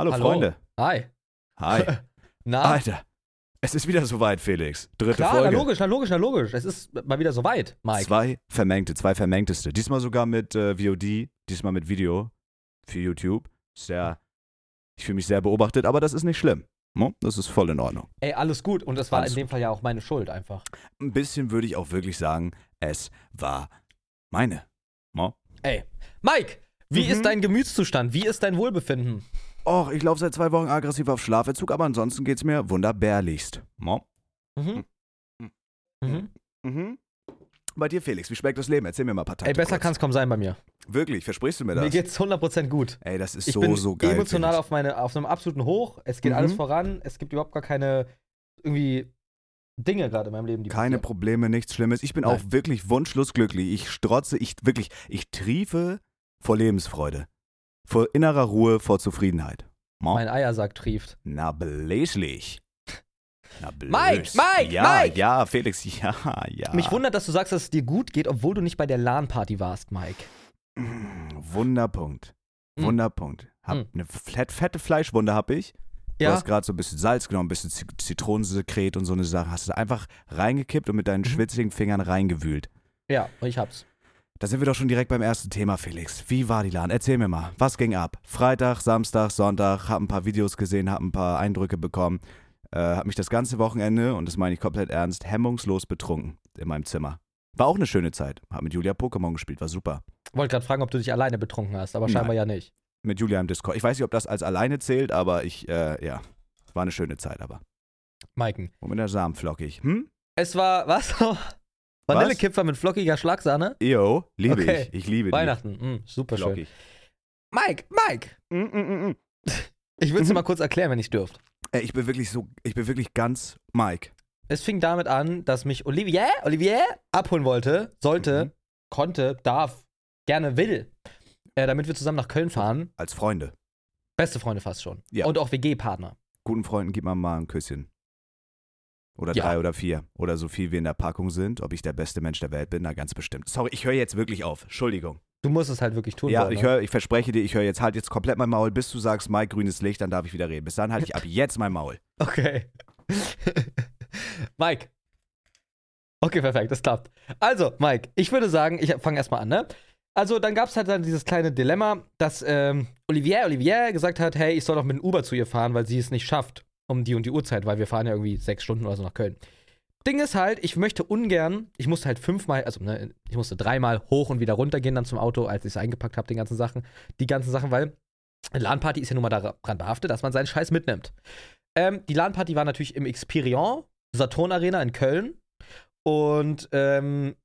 Hallo, Hallo. Freunde. Hi. Hi. Na, Alter. Es ist wieder soweit, Felix. Dritte klar, na Folge. logisch, na logisch, na logisch. Es ist mal wieder soweit, Mike. Zwei vermengte, zwei vermengteste. Diesmal sogar mit äh, VOD, diesmal mit Video für YouTube. Sehr, ich fühle mich sehr beobachtet, aber das ist nicht schlimm. No? Das ist voll in Ordnung. Ey, alles gut. Und das war Alles in dem Fall ja auch meine Schuld einfach. Ein bisschen würde ich auch wirklich sagen, es war meine. No? Ey, Mike, wie Mhm. ist dein Gemütszustand? Wie ist dein Wohlbefinden? Och, ich laufe seit zwei Wochen aggressiv auf Schlafentzug, aber ansonsten geht's mir wunderbärlichst. No? Mhm. Mhm. Mhm. Mhm. Bei dir, Felix, wie schmeckt das Leben? Erzähl mir mal ein paar Takte Ey, besser kann es kaum sein bei mir. Wirklich, versprichst du mir das? Mir geht's 100% gut. Ey, das ist Ich so, bin so geil. emotional auf, meine, auf einem absoluten Hoch. Es geht Mhm. alles voran. Es gibt überhaupt gar keine irgendwie Dinge gerade in meinem Leben, die Keine passieren. Probleme, nichts Schlimmes. Ich bin Nein. auch wirklich wunschlos glücklich. Ich strotze, ich wirklich, ich triefe vor Lebensfreude. Vor innerer Ruhe, vor Zufriedenheit. Mo? Mein Eiersack trieft. Na, bläslich. Na, blös. Mike, Mike, ja, Mike! Ja, Felix, ja, ja. Mich wundert, dass du sagst, dass es dir gut geht, obwohl du nicht bei der LAN-Party warst, Mike. Wunderpunkt. Mm. Wunderpunkt. Hab Mm. eine fett, fette Fleischwunde hab ich. Du Ja, hast gerade so ein bisschen Salz genommen, ein bisschen Zit- Zitronensekret und so eine Sache. Hast du einfach reingekippt und mit deinen Mhm. schwitzigen Fingern reingewühlt. ja, ich hab's. Da sind wir doch schon direkt beim ersten Thema, Felix. Wie war die LAN? Erzähl mir mal, was ging ab? Freitag, Samstag, Sonntag, hab ein paar Videos gesehen, hab ein paar Eindrücke bekommen, äh, hab mich das ganze Wochenende, und das meine ich komplett ernst, hemmungslos betrunken in meinem Zimmer. War auch eine schöne Zeit. Hab mit Julia Pokémon gespielt, war super. Wollte gerade fragen, ob du dich alleine betrunken hast, aber scheinbar Nein. ja nicht. Mit Julia im Discord. Ich weiß nicht, ob das als alleine zählt, aber ich, äh, ja, war eine schöne Zeit, aber. Maiken. Und mit der Samenflockig. Hm? Es war, was? Vanillekipferl mit flockiger Schlagsahne? Yo, liebe Okay. ich. Ich liebe Weihnachten. Die. super schön. Mike, Mike! Mm, mm, mm, mm. Ich will es dir Mhm. mal kurz erklären, wenn ich dürft. Ey, ich bin wirklich so, ich bin wirklich ganz Mike. Es fing damit an, dass mich Olivier, Olivier abholen wollte, sollte, Mhm. konnte, darf, gerne will, äh, damit wir zusammen nach Köln fahren. Als Freunde. Beste Freunde fast schon. Ja. Und auch WG-Partner. Guten Freunden gibt man mal ein Küsschen. Oder Ja. drei oder vier. Oder so viel wie in der Packung sind. Ob ich der beste Mensch der Welt bin, na ganz bestimmt. Sorry, ich höre jetzt wirklich auf. Entschuldigung. Du musst es halt wirklich tun. Ja, wollen, ich ne? höre, ich verspreche dir, ich höre jetzt halt jetzt komplett mein Maul, bis du sagst, Mike, grünes Licht, dann darf ich wieder reden. Bis dann halte ich ab jetzt mein Maul. Okay. Mike. Okay, perfekt, das klappt. Also, Mike, ich würde sagen, ich fange erstmal an, ne? Also, dann gab es halt dann dieses kleine Dilemma, dass ähm, Olivier, Olivier gesagt hat, hey, ich soll doch mit dem Uber zu ihr fahren, weil sie es nicht schafft um die und die Uhrzeit, weil wir fahren ja irgendwie sechs Stunden oder so nach Köln. Ding ist halt, ich möchte ungern, ich musste halt fünfmal, also ne, ich musste dreimal hoch und wieder runter gehen dann zum Auto, als ich es eingepackt habe, den ganzen Sachen, die ganzen Sachen, weil LAN-Party ist ja nun mal daran behaftet, dass man seinen Scheiß mitnimmt. Ähm, die LAN-Party war natürlich im Experion, Saturn Arena in Köln. Und ähm,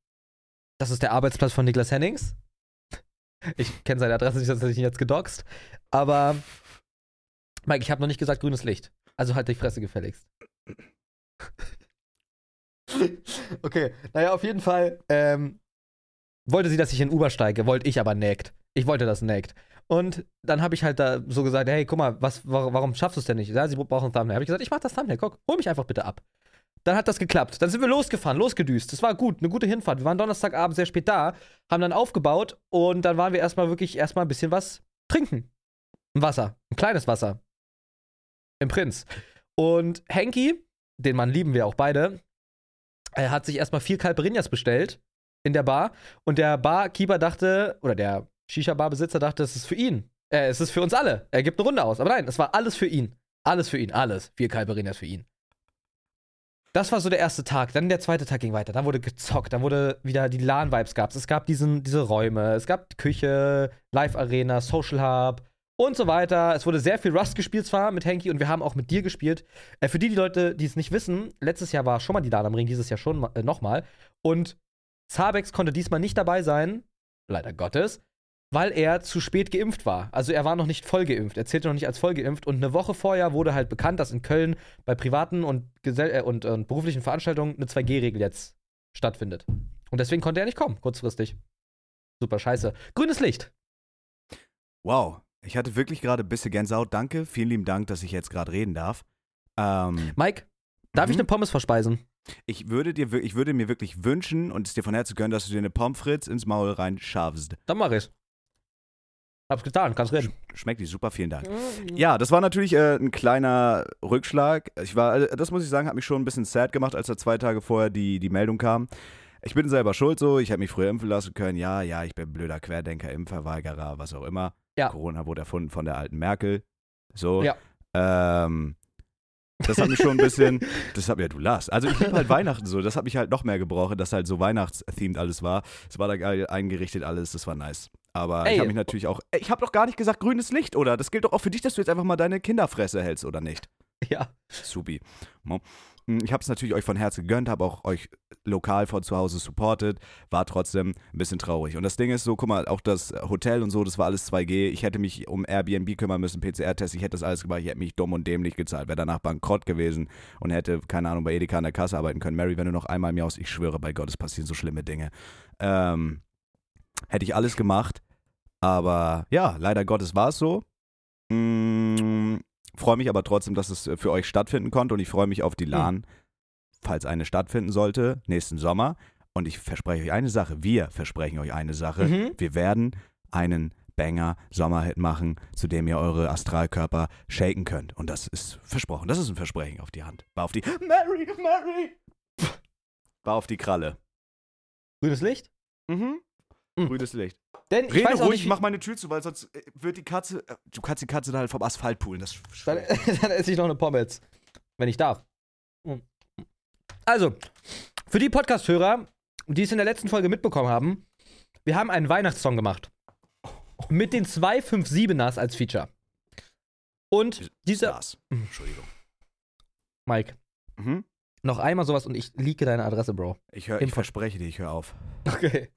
das ist der Arbeitsplatz von Niklas Hennings. Ich kenne seine Adresse nicht, sonst hätte ich ihn jetzt gedoxt. Aber, Mike, ich habe noch nicht gesagt grünes Licht. Also halt die Fresse gefälligst. okay, naja, auf jeden Fall ähm, wollte sie, dass ich in Uber steige, wollte ich aber neckt. Ich wollte das neckt. Und dann habe ich halt da so gesagt, hey, guck mal, was, warum, warum schaffst du es denn nicht? Ja, sie brauchen ein Thumbnail. Habe ich gesagt, ich mach das Thumbnail, guck, hol mich einfach bitte ab. Dann hat das geklappt. Dann sind wir losgefahren, losgedüst. Das war gut, eine gute Hinfahrt. Wir waren Donnerstagabend sehr spät da, haben dann aufgebaut und dann waren wir erstmal wirklich erstmal ein bisschen was trinken. Ein Wasser, ein kleines Wasser. Im Prinz. Und Henky, den Mann lieben wir auch beide, er hat sich erstmal vier Calperinas bestellt in der Bar und der Barkeeper dachte, oder der Shisha-Bar-Besitzer dachte, es ist für ihn. Äh, es ist für uns alle. Er gibt eine Runde aus. Aber nein, es war alles für ihn. Alles für ihn, alles. Vier Calperinas für ihn. Das war so der erste Tag. Dann der zweite Tag ging weiter. Dann wurde gezockt. Dann wurde wieder die LAN-Vibes gab's. Es gab diesen, diese Räume. Es gab Küche, Live-Arena, Social Hub und so weiter. Es wurde sehr viel Rust gespielt zwar mit Henky und wir haben auch mit dir gespielt. Äh, für die, die Leute, die es nicht wissen, letztes Jahr war schon mal die LAN am Ring, dieses Jahr schon äh, nochmal. Und Zabex konnte diesmal nicht dabei sein, leider Gottes, weil er zu spät geimpft war. Also er war noch nicht voll geimpft. Er zählte noch nicht als voll geimpft. Und eine Woche vorher wurde halt bekannt, dass in Köln bei privaten und, äh, und, und beruflichen Veranstaltungen eine 2G-Regel jetzt stattfindet. Und deswegen konnte er nicht kommen, kurzfristig. Super scheiße. Grünes Licht. Wow, ich hatte wirklich gerade ein bisschen Gänsehaut. Danke, vielen lieben Dank, dass ich jetzt gerade reden darf. Ähm, Mike, darf ich Mhm. eine Pommes verspeisen? ich, würde dir, ich würde mir wirklich wünschen und es dir von Herzen gönnen, dass du dir eine Pommes frites ins Maul rein schaffst. Dann mach ich's. Hab's getan, kannst reden. Schmeckt die super, vielen Dank. Ja, das war natürlich äh, ein kleiner Rückschlag. Ich war, äh, das muss ich sagen, hat mich schon ein bisschen sad gemacht, als da zwei Tage vorher die, die Meldung kam. Ich bin selber schuld so, ich hätte mich früher impfen lassen können. Ja, ja, ich bin blöder Querdenker, Impfverweigerer, was auch immer. Ja. Corona wurde erfunden von der alten Merkel. So. Ja. Ähm, das hat mich schon ein bisschen, das hat mir, ja, du lachst. Also ich liebe halt Weihnachten so, das hat mich halt noch mehr gebrochen, dass halt so weihnachtsthemed alles war. Es war da geil eingerichtet alles, das war nice. Aber Ey. ich habe mich natürlich auch, ich habe doch gar nicht gesagt grünes Licht, oder? Das gilt doch auch für dich, dass du jetzt einfach mal deine Kinderfresse hältst, oder nicht? Ja. Supi. Hm, Ich habe es natürlich euch von Herzen gegönnt, habe auch euch lokal von zu Hause supportet, war trotzdem ein bisschen traurig. Und das Ding ist so, guck mal, auch das Hotel und so, das war alles 2G. Ich hätte mich um Airbnb kümmern müssen, PCR-Test, ich hätte das alles gemacht, ich hätte mich dumm und dämlich gezahlt, wäre danach bankrott gewesen und hätte, keine Ahnung, bei Edeka an der Kasse arbeiten können. Mary, wenn du noch einmal mir aus, ich schwöre bei Gott, es passieren so schlimme Dinge. Ähm, hätte ich alles gemacht, aber ja, leider Gottes war es so. Mm, freue mich aber trotzdem, dass es äh, für euch stattfinden konnte und ich freue mich auf die LAN, falls eine stattfinden sollte, nächsten Sommer. Und ich verspreche euch eine Sache, wir versprechen euch eine Sache. Mhm. Wir werden einen Banger Sommerhit machen, zu dem ihr eure Astralkörper shaken könnt. Und das ist versprochen. Das ist ein Versprechen auf die Hand. War auf die. Mary, Mary! War auf die Kralle. Grünes Licht? Mhm. Mhm. Grünes Licht. Denn ich Rede weiß auch ruhig, nicht, mach meine Tür zu, weil sonst äh, wird die Katze. äh, Du kannst die Katze dann halt vom Asphalt poolen. Das Dann, dann esse ich noch eine Pommes. Wenn ich darf. Also, für die Podcast-Hörer, die es in der letzten Folge mitbekommen haben, wir haben einen Weihnachtssong gemacht. Mit den zwei 5-7ers als Feature. Und dieser. Spaß. Entschuldigung. Mike, Mhm. noch einmal sowas und ich leake deine Adresse, Bro. Ich, hör, ich verspreche dir, ich höre auf. Okay.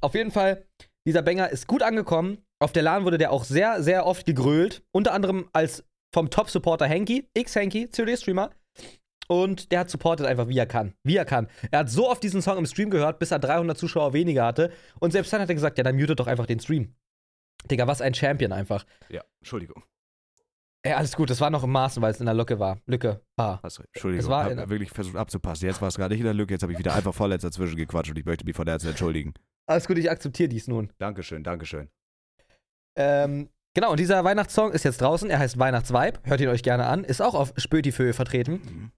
Auf jeden Fall, dieser Banger ist gut angekommen. Auf der LAN wurde der auch sehr, sehr oft gegrölt. Unter anderem als vom Top-Supporter Hanky, X-Hanky, COD-Streamer. Und der hat supportet einfach, wie er kann. Wie er kann. Er hat so oft diesen Song im Stream gehört, bis er 300 Zuschauer weniger hatte. Und selbst dann hat er gesagt, ja, dann mutet doch einfach den Stream. Digga, was ein Champion einfach. Ja, Entschuldigung. Ey, alles gut, das war noch im Maßen, weil es in der Lücke war. Lücke war. Hast recht. Entschuldigung. Es war hab in- wirklich versucht abzupassen. Jetzt war es gerade nicht in der Lücke. Jetzt habe ich wieder einfach vorletzt dazwischen gequatscht und ich möchte mich von Herzen entschuldigen. Alles gut, ich akzeptiere dies nun. Dankeschön, Dankeschön. Ähm, genau, und dieser Weihnachtssong ist jetzt draußen. Er heißt Weihnachtsvibe. Hört ihn euch gerne an. Ist auch auf Spötifö vertreten. Mhm.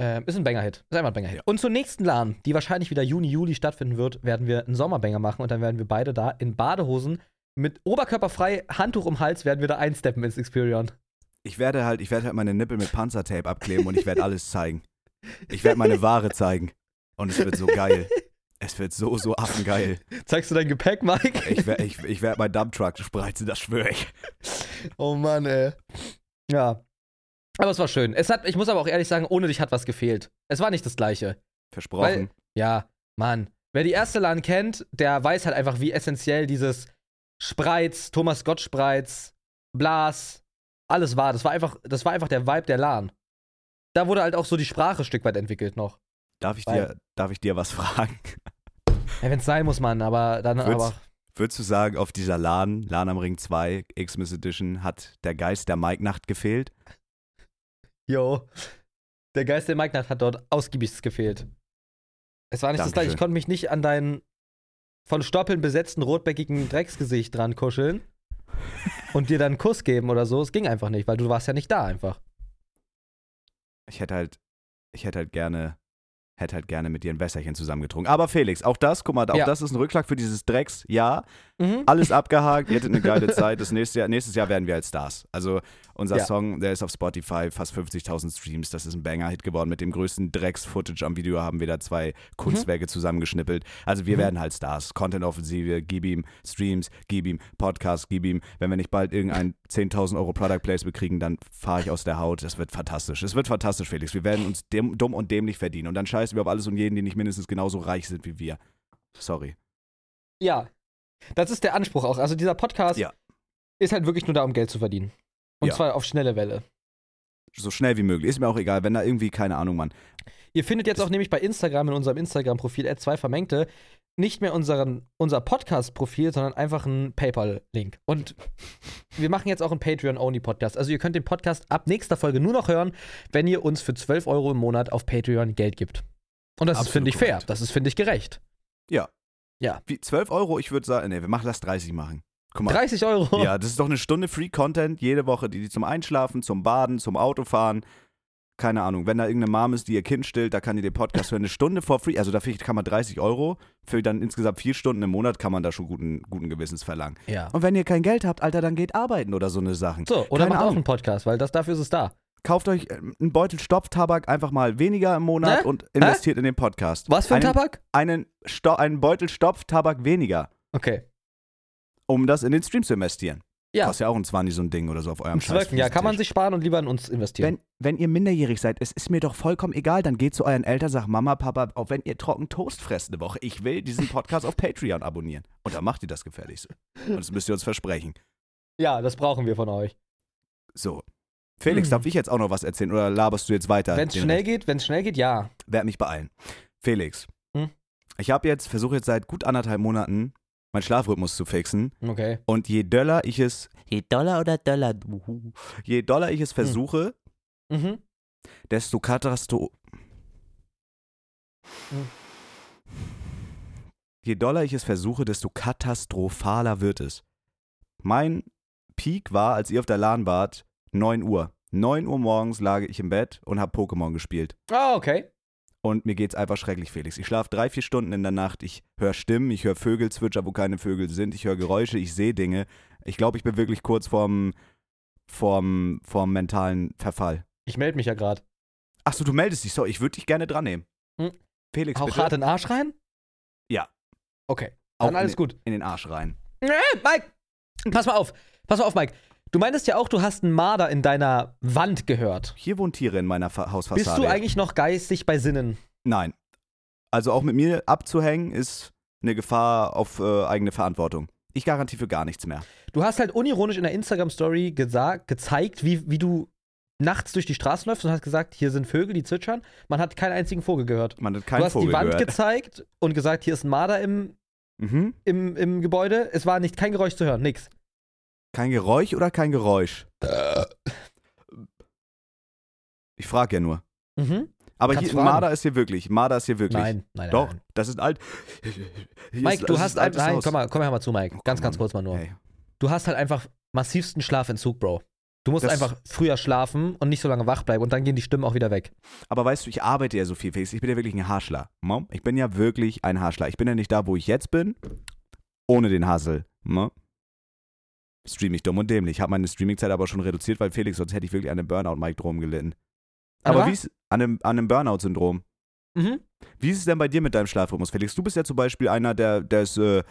Ähm, ist ein Banger-Hit. Ist einfach ein Banger-Hit. Ja. Und zur nächsten LAN, die wahrscheinlich wieder Juni, Juli stattfinden wird, werden wir einen Sommerbanger machen und dann werden wir beide da in Badehosen mit oberkörperfrei, Handtuch um Hals, werden wir da einsteppen ins Experion. Ich werde halt, ich werde halt meine Nippel mit Panzertape abkleben und ich werde alles zeigen. Ich werde meine Ware zeigen. Und es wird so geil. Es wird so, so affengeil. Zeigst du dein Gepäck, Mike? Ich werde ich, ich werd meinen Dumptruck spreizen, das schwöre ich. oh Mann, ey. Ja. Aber es war schön. Es hat, ich muss aber auch ehrlich sagen, ohne dich hat was gefehlt. Es war nicht das Gleiche. Versprochen. Ja, Mann. Wer die erste LAN kennt, der weiß halt einfach, wie essentiell dieses Spreiz, Thomas Gott Spreiz, Blas, alles war. Das war einfach, das war einfach der Vibe der LAN. Da wurde halt auch so die Sprache ein Stück weit entwickelt noch. darf, ich weil- dir, darf ich dir was fragen? Ja, wenn es sein muss, Mann, aber dann Würd's- aber. Würdest du sagen, auf dieser LAN, LAN am Ring 2, Xmas Edition, hat der Geist der Mike-Nacht gefehlt? Yo. Der Geist der Mike hat dort ausgiebigst gefehlt. Es war nicht das Dankeschön. gleiche. Ich konnte mich nicht an deinen von Stoppeln besetzten rotbäckigen Drecksgesicht dran kuscheln und dir dann einen Kuss geben oder so. Es ging einfach nicht, weil du warst ja nicht da einfach. Ich hätte halt, ich hätte halt gerne, hätte halt gerne mit dir ein Wässerchen zusammengetrunken. Aber Felix, auch das, guck mal, auch Ja. das ist ein Rückschlag für dieses Drecks. Ja, Mhm. alles abgehakt, ihr hattet eine geile Zeit. Das nächste Jahr, nächstes Jahr werden wir als Stars. Also unser Ja. Song, der ist auf Spotify, fast 50.000 Streams. Das ist ein Banger-Hit geworden. Mit dem größten Drecks-Footage am Video haben wir da zwei Kunstwerke zusammengeschnippelt. Also wir Mhm. werden halt Stars. Content-Offensive, gib ihm Streams, gib ihm Podcast, gib ihm. Wenn wir nicht bald irgendein 10.000 Euro Product Placement kriegen, dann fahre ich aus der Haut. Das wird fantastisch. Es wird fantastisch, Felix. Wir werden uns dumm und dämlich verdienen. Und dann scheißen wir auf alles und jeden, die nicht mindestens genauso reich sind wie wir. Sorry. Ja. Das ist der Anspruch auch. Also dieser Podcast Ja. ist halt wirklich nur da, um Geld zu verdienen. Und Ja. zwar auf schnelle Welle. So schnell wie möglich. Ist mir auch egal, wenn da irgendwie, keine Ahnung, Mann. Ihr findet jetzt auch nämlich bei Instagram in unserem Instagram-Profil @2 vermengte nicht mehr unseren, unser Podcast-Profil, sondern einfach einen PayPal-Link. Und wir machen jetzt auch einen Patreon-Only-Podcast. Also ihr könnt den Podcast ab nächster Folge nur noch hören, wenn ihr uns für 12 Euro im Monat auf Patreon Geld gibt. Und das ist, finde ich, fair. korrekt. Das ist, finde ich, gerecht. Ja. Ja. Wie, 12 Euro? Ich würde sagen, nee, wir machen, lass 30 machen. Guck mal. 30 Euro. Ja, das ist doch eine Stunde Free Content jede Woche, die, die zum Einschlafen, zum Baden, zum Autofahren. Keine Ahnung, wenn da irgendeine Mom ist, die ihr Kind stillt, da kann die den Podcast hören. Eine Stunde for free, also dafür kann man 30 Euro, für dann insgesamt vier Stunden im Monat kann man da schon guten, guten Gewissens verlangen. Ja. Und wenn ihr kein Geld habt, Alter, dann geht arbeiten oder so eine Sachen. So, oder Keine macht auch Ahnung. einen Podcast, weil das dafür ist es da. Kauft euch ähm, einen Beutel Stopftabak einfach mal weniger im Monat Ne? und investiert in den Podcast. Was für ein einen, Tabak? Einen, Sto einen Beutel Stopftabak weniger, Okay. um das in den Stream zu investieren. Ja. Kostet ja auch ein 20 so ein Ding oder so auf eurem Zwölften Jahr kann man sich sparen und lieber in uns investieren. Wenn, wenn ihr minderjährig seid, es ist mir doch vollkommen egal, dann geht zu euren Eltern, sagt Mama, Papa, auch wenn ihr trocken Toast fresst eine Woche, ich will diesen Podcast auf Patreon abonnieren. Und dann macht ihr das gefährlichste. Und das müsst ihr uns versprechen. ja, das brauchen wir von euch. So. Felix, Hm. darf ich jetzt auch noch was erzählen oder laberst du jetzt weiter? Wenn es schnell Rest? geht, wenn es schnell geht, ja. Werd mich beeilen. Felix, Hm? ich habe jetzt, versuche jetzt seit gut anderthalb Monaten, meinen Schlafrhythmus zu fixen. Okay. Und je doller ich es, je doller oder doller, du, je doller ich es versuche, Mhm. desto katastro... Hm. Je doller ich es versuche, desto katastrophaler wird es. Mein Peak war, als ihr auf der LAN wart, 9 Uhr. 9 Uhr morgens lag ich im Bett und habe Pokémon gespielt. Ah, okay. Und mir geht's einfach schrecklich, Felix. Ich schlafe drei, vier Stunden in der Nacht. Ich höre Stimmen, ich höre Vögel zwitschern, wo keine Vögel sind. Ich höre Geräusche, ich sehe Dinge. Ich glaube, ich bin wirklich kurz vorm, vorm, vorm mentalen Verfall. Ich melde mich ja gerade. Achso, du meldest dich. So, ich würde dich gerne dran nehmen. Hm. Felix, Auch bitte. hart in den Arsch rein? Ja. Okay. Auch Dann alles in, gut. in den Arsch rein. Äh, Mike! Pass mal auf. Pass mal auf, Mike. Du meintest ja auch, du hast einen Marder in deiner Wand gehört. Hier wohnen Tiere in meiner Fa Hausfassade. Bist du eigentlich noch geistig bei Sinnen? Nein. Also auch mit mir abzuhängen ist eine Gefahr auf äh, eigene Verantwortung. Ich garantiere für gar nichts mehr. Du hast halt unironisch in der Instagram-Story gezeigt, wie, wie du nachts durch die Straßen läufst und hast gesagt, hier sind Vögel, die zwitschern. Man hat keinen einzigen Vogel gehört. Man hat keinen du hast Vogel die Wand gehört. gezeigt und gesagt, hier ist ein Marder im, Mhm. im, im Gebäude. Es war nicht kein Geräusch zu hören, nix. Kein Geräusch oder kein Geräusch? Ich frage ja nur. Mhm. Aber hier. Marder ist hier wirklich. Marder ist hier wirklich. Nein, nein. Doch, nein. das ist alt. Hier Mike, ist, du hast ein Nein, Haus. komm mal, komm mal zu, Mike. Oh, ganz, ganz on. kurz mal nur. Hey. Du hast halt einfach massivsten Schlafentzug, Bro. Du musst Das- einfach früher schlafen und nicht so lange wach bleiben und dann gehen die Stimmen auch wieder weg. Aber weißt du, ich arbeite ja so viel, Felix. Ich bin ja wirklich ein Haarschler. Mom? Ich bin ja wirklich ein Haarschler. Ich bin ja nicht da, wo ich jetzt bin, ohne den Hassel. Mom? Stream ich dumm und dämlich. Ich habe meine Streamingzeit aber schon reduziert, weil Felix, sonst hätte ich wirklich an einem Burnout-Mike-Drom gelitten. Aber Aber- wie ist an einem, an einem Burnout-Syndrom? Mhm. Wie ist es denn bei dir mit deinem Schlafrhythmus, Felix? Du bist ja zum Beispiel einer, der, der es äh,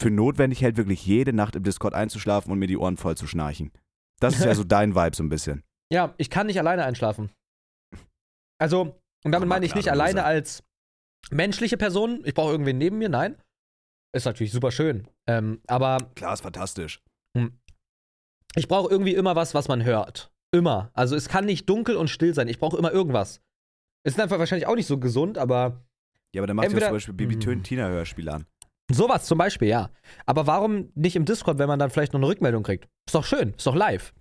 für notwendig hält, wirklich jede Nacht im Discord einzuschlafen und mir die Ohren voll zu schnarchen. Das ist ja so dein Vibe so ein bisschen. Ja, ich kann nicht alleine einschlafen. Also, und damit meine ich nicht alleine als menschliche Person. Ich brauche irgendwen neben mir, nein. Ist natürlich super schön. Ähm, aber Klar, ist fantastisch. Ich brauche irgendwie immer was, was man hört. Immer. Also es kann nicht dunkel und still sein. Ich brauche immer irgendwas. Ist einfach wahrscheinlich auch nicht so gesund, aber Ja, aber dann macht ja Entweder- zum Beispiel Bibi Mhm. Tön Tina Hörspiel an. sowas zum Beispiel, ja. Aber warum nicht im Discord, wenn man dann vielleicht noch eine Rückmeldung kriegt? Ist doch schön, ist doch live.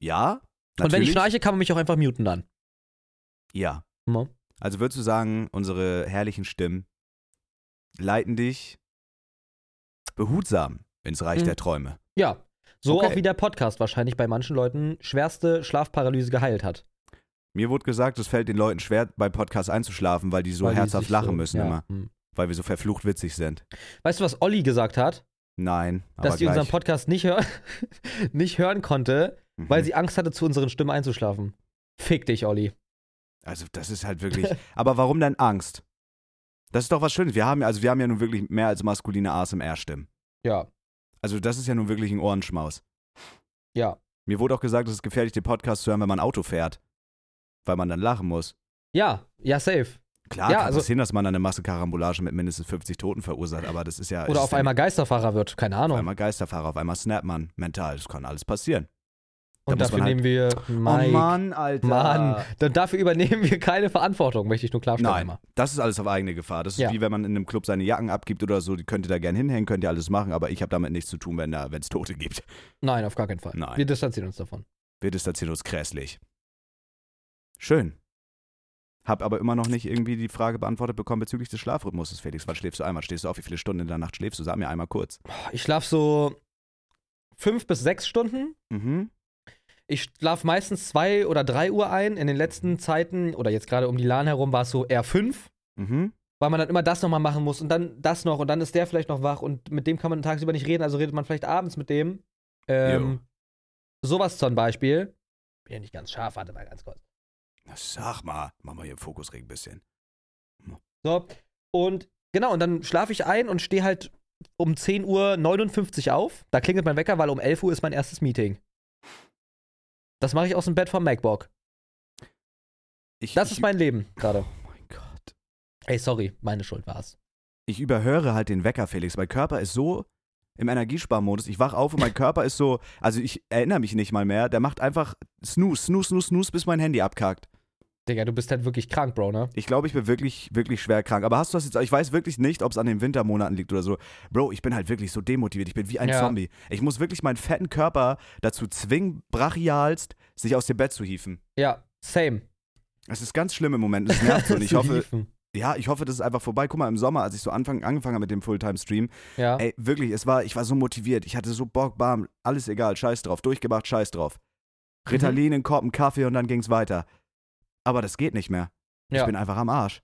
Ja, Und wenn ich natürlich. schnarche, kann man mich auch einfach muten dann. Ja. Mhm. Also würdest du sagen, unsere herrlichen Stimmen leiten dich behutsam ins Reich Mhm. der Träume. Ja. So Okay. auch wie der Podcast wahrscheinlich bei manchen Leuten schwerste Schlafparalyse geheilt hat. Mir wurde gesagt, es fällt den Leuten schwer, beim Podcast einzuschlafen, weil die so Weil die herzhaft sich lachen so- müssen ja, immer. hm. Weil wir so verflucht witzig sind. Weißt du, was Olli gesagt hat? Nein, Dass die gleich. unseren Podcast nicht, hör nicht hören konnte, Mhm. weil sie Angst hatte, zu unseren Stimmen einzuschlafen. Fick dich, Olli. Also das ist halt wirklich. aber warum denn Angst? Das ist doch was Schönes. Wir haben ja, also wir haben ja nun wirklich mehr als maskuline ASMR-Stimmen. Ja, Also das ist ja nun wirklich ein Ohrenschmaus. ja. Mir wurde auch gesagt, es ist gefährlich, den Podcast zu hören, wenn man Auto fährt. Weil man dann lachen muss. Ja, ja, safe. Klar, Ja, kann also- passieren, dass man eine Massenkarambolage mit mindestens 50 Toten verursacht, aber das ist ja. es Oder ist auf einmal Geisterfahrer wird, keine Auf Ahnung. einmal Geisterfahrer, auf einmal snappt man mental. Das kann alles passieren. Und dafür halt- nehmen wir Mike. Oh Mann, Alter. Mann, dann dafür übernehmen wir keine Verantwortung, möchte ich nur klarstellen Nein, immer. das ist alles auf eigene Gefahr. Das ist Ja. wie wenn man in einem Club seine Jacken abgibt oder so. Die könnt ihr da gern hinhängen, könnt ihr alles machen, aber ich habe damit nichts zu tun, wenn da, wenn es Tote gibt. Nein, auf gar keinen Fall. Nein. Wir distanzieren uns davon. Wir distanzieren uns grässlich. Schön. Hab aber immer noch nicht irgendwie die Frage beantwortet bekommen bezüglich des Schlafrhythmuses, Felix. Wann schläfst du einmal? Stehst du auf? Wie viele Stunden in der Nacht schläfst du? Sag mir einmal kurz. Ich schlafe so fünf bis sechs Stunden. Mhm. Ich schlafe meistens zwei oder drei Uhr ein. In den letzten Zeiten oder jetzt gerade um die LAN herum war es so eher fünf, Mhm. weil man dann immer das nochmal machen muss und dann das noch und dann ist der vielleicht noch wach und mit dem kann man tagsüber nicht reden, also redet man vielleicht abends mit dem. Ähm, sowas zum Beispiel. Bin ja nicht ganz scharf, warte mal ganz kurz. Na, Sag mal, mach mal hier Fokusring ein bisschen. So, und genau, und dann schlafe ich ein und stehe halt um 10.59 Uhr auf. Da klingelt mein Wecker, weil um 11 Uhr ist mein erstes Meeting. Das mache ich aus dem Bett vom MacBook. Ich, Das ich, ist mein Leben gerade. Oh mein Gott. Ey, sorry, meine Schuld war's. Ich überhöre halt den Wecker, Felix. Mein Körper ist so im Energiesparmodus. Ich wach auf und mein Körper ist so, also ich erinnere mich nicht mal mehr. Der macht einfach snooze, snooze, snooze, snooze, bis mein Handy abkackt. Digga, du bist halt wirklich krank, Bro, ne? Ich glaube, ich bin wirklich, wirklich schwer krank. Aber hast du das jetzt, ich weiß wirklich nicht, ob es an den Wintermonaten liegt oder so. Bro, ich bin halt wirklich so demotiviert. Ich bin wie ein Ja. Zombie. Ich muss wirklich meinen fetten Körper dazu zwingen, brachialst, sich aus dem Bett zu hieven. Ja, same. Es ist ganz schlimm im Moment. Es nervt so. Und ich hoffe, hieven. ja, ich hoffe, das ist einfach vorbei. Guck mal, im Sommer, als ich so anfang, angefangen habe mit dem Fulltime-Stream, Ja. ey, wirklich, es war, ich war so motiviert. Ich hatte so Bock, bam, alles egal, scheiß drauf. Durchgemacht, scheiß drauf. Mhm. Ritalin, einen Korb, einen Kaffee und dann ging's weiter. Aber das geht nicht mehr. Ich ja. bin einfach am Arsch.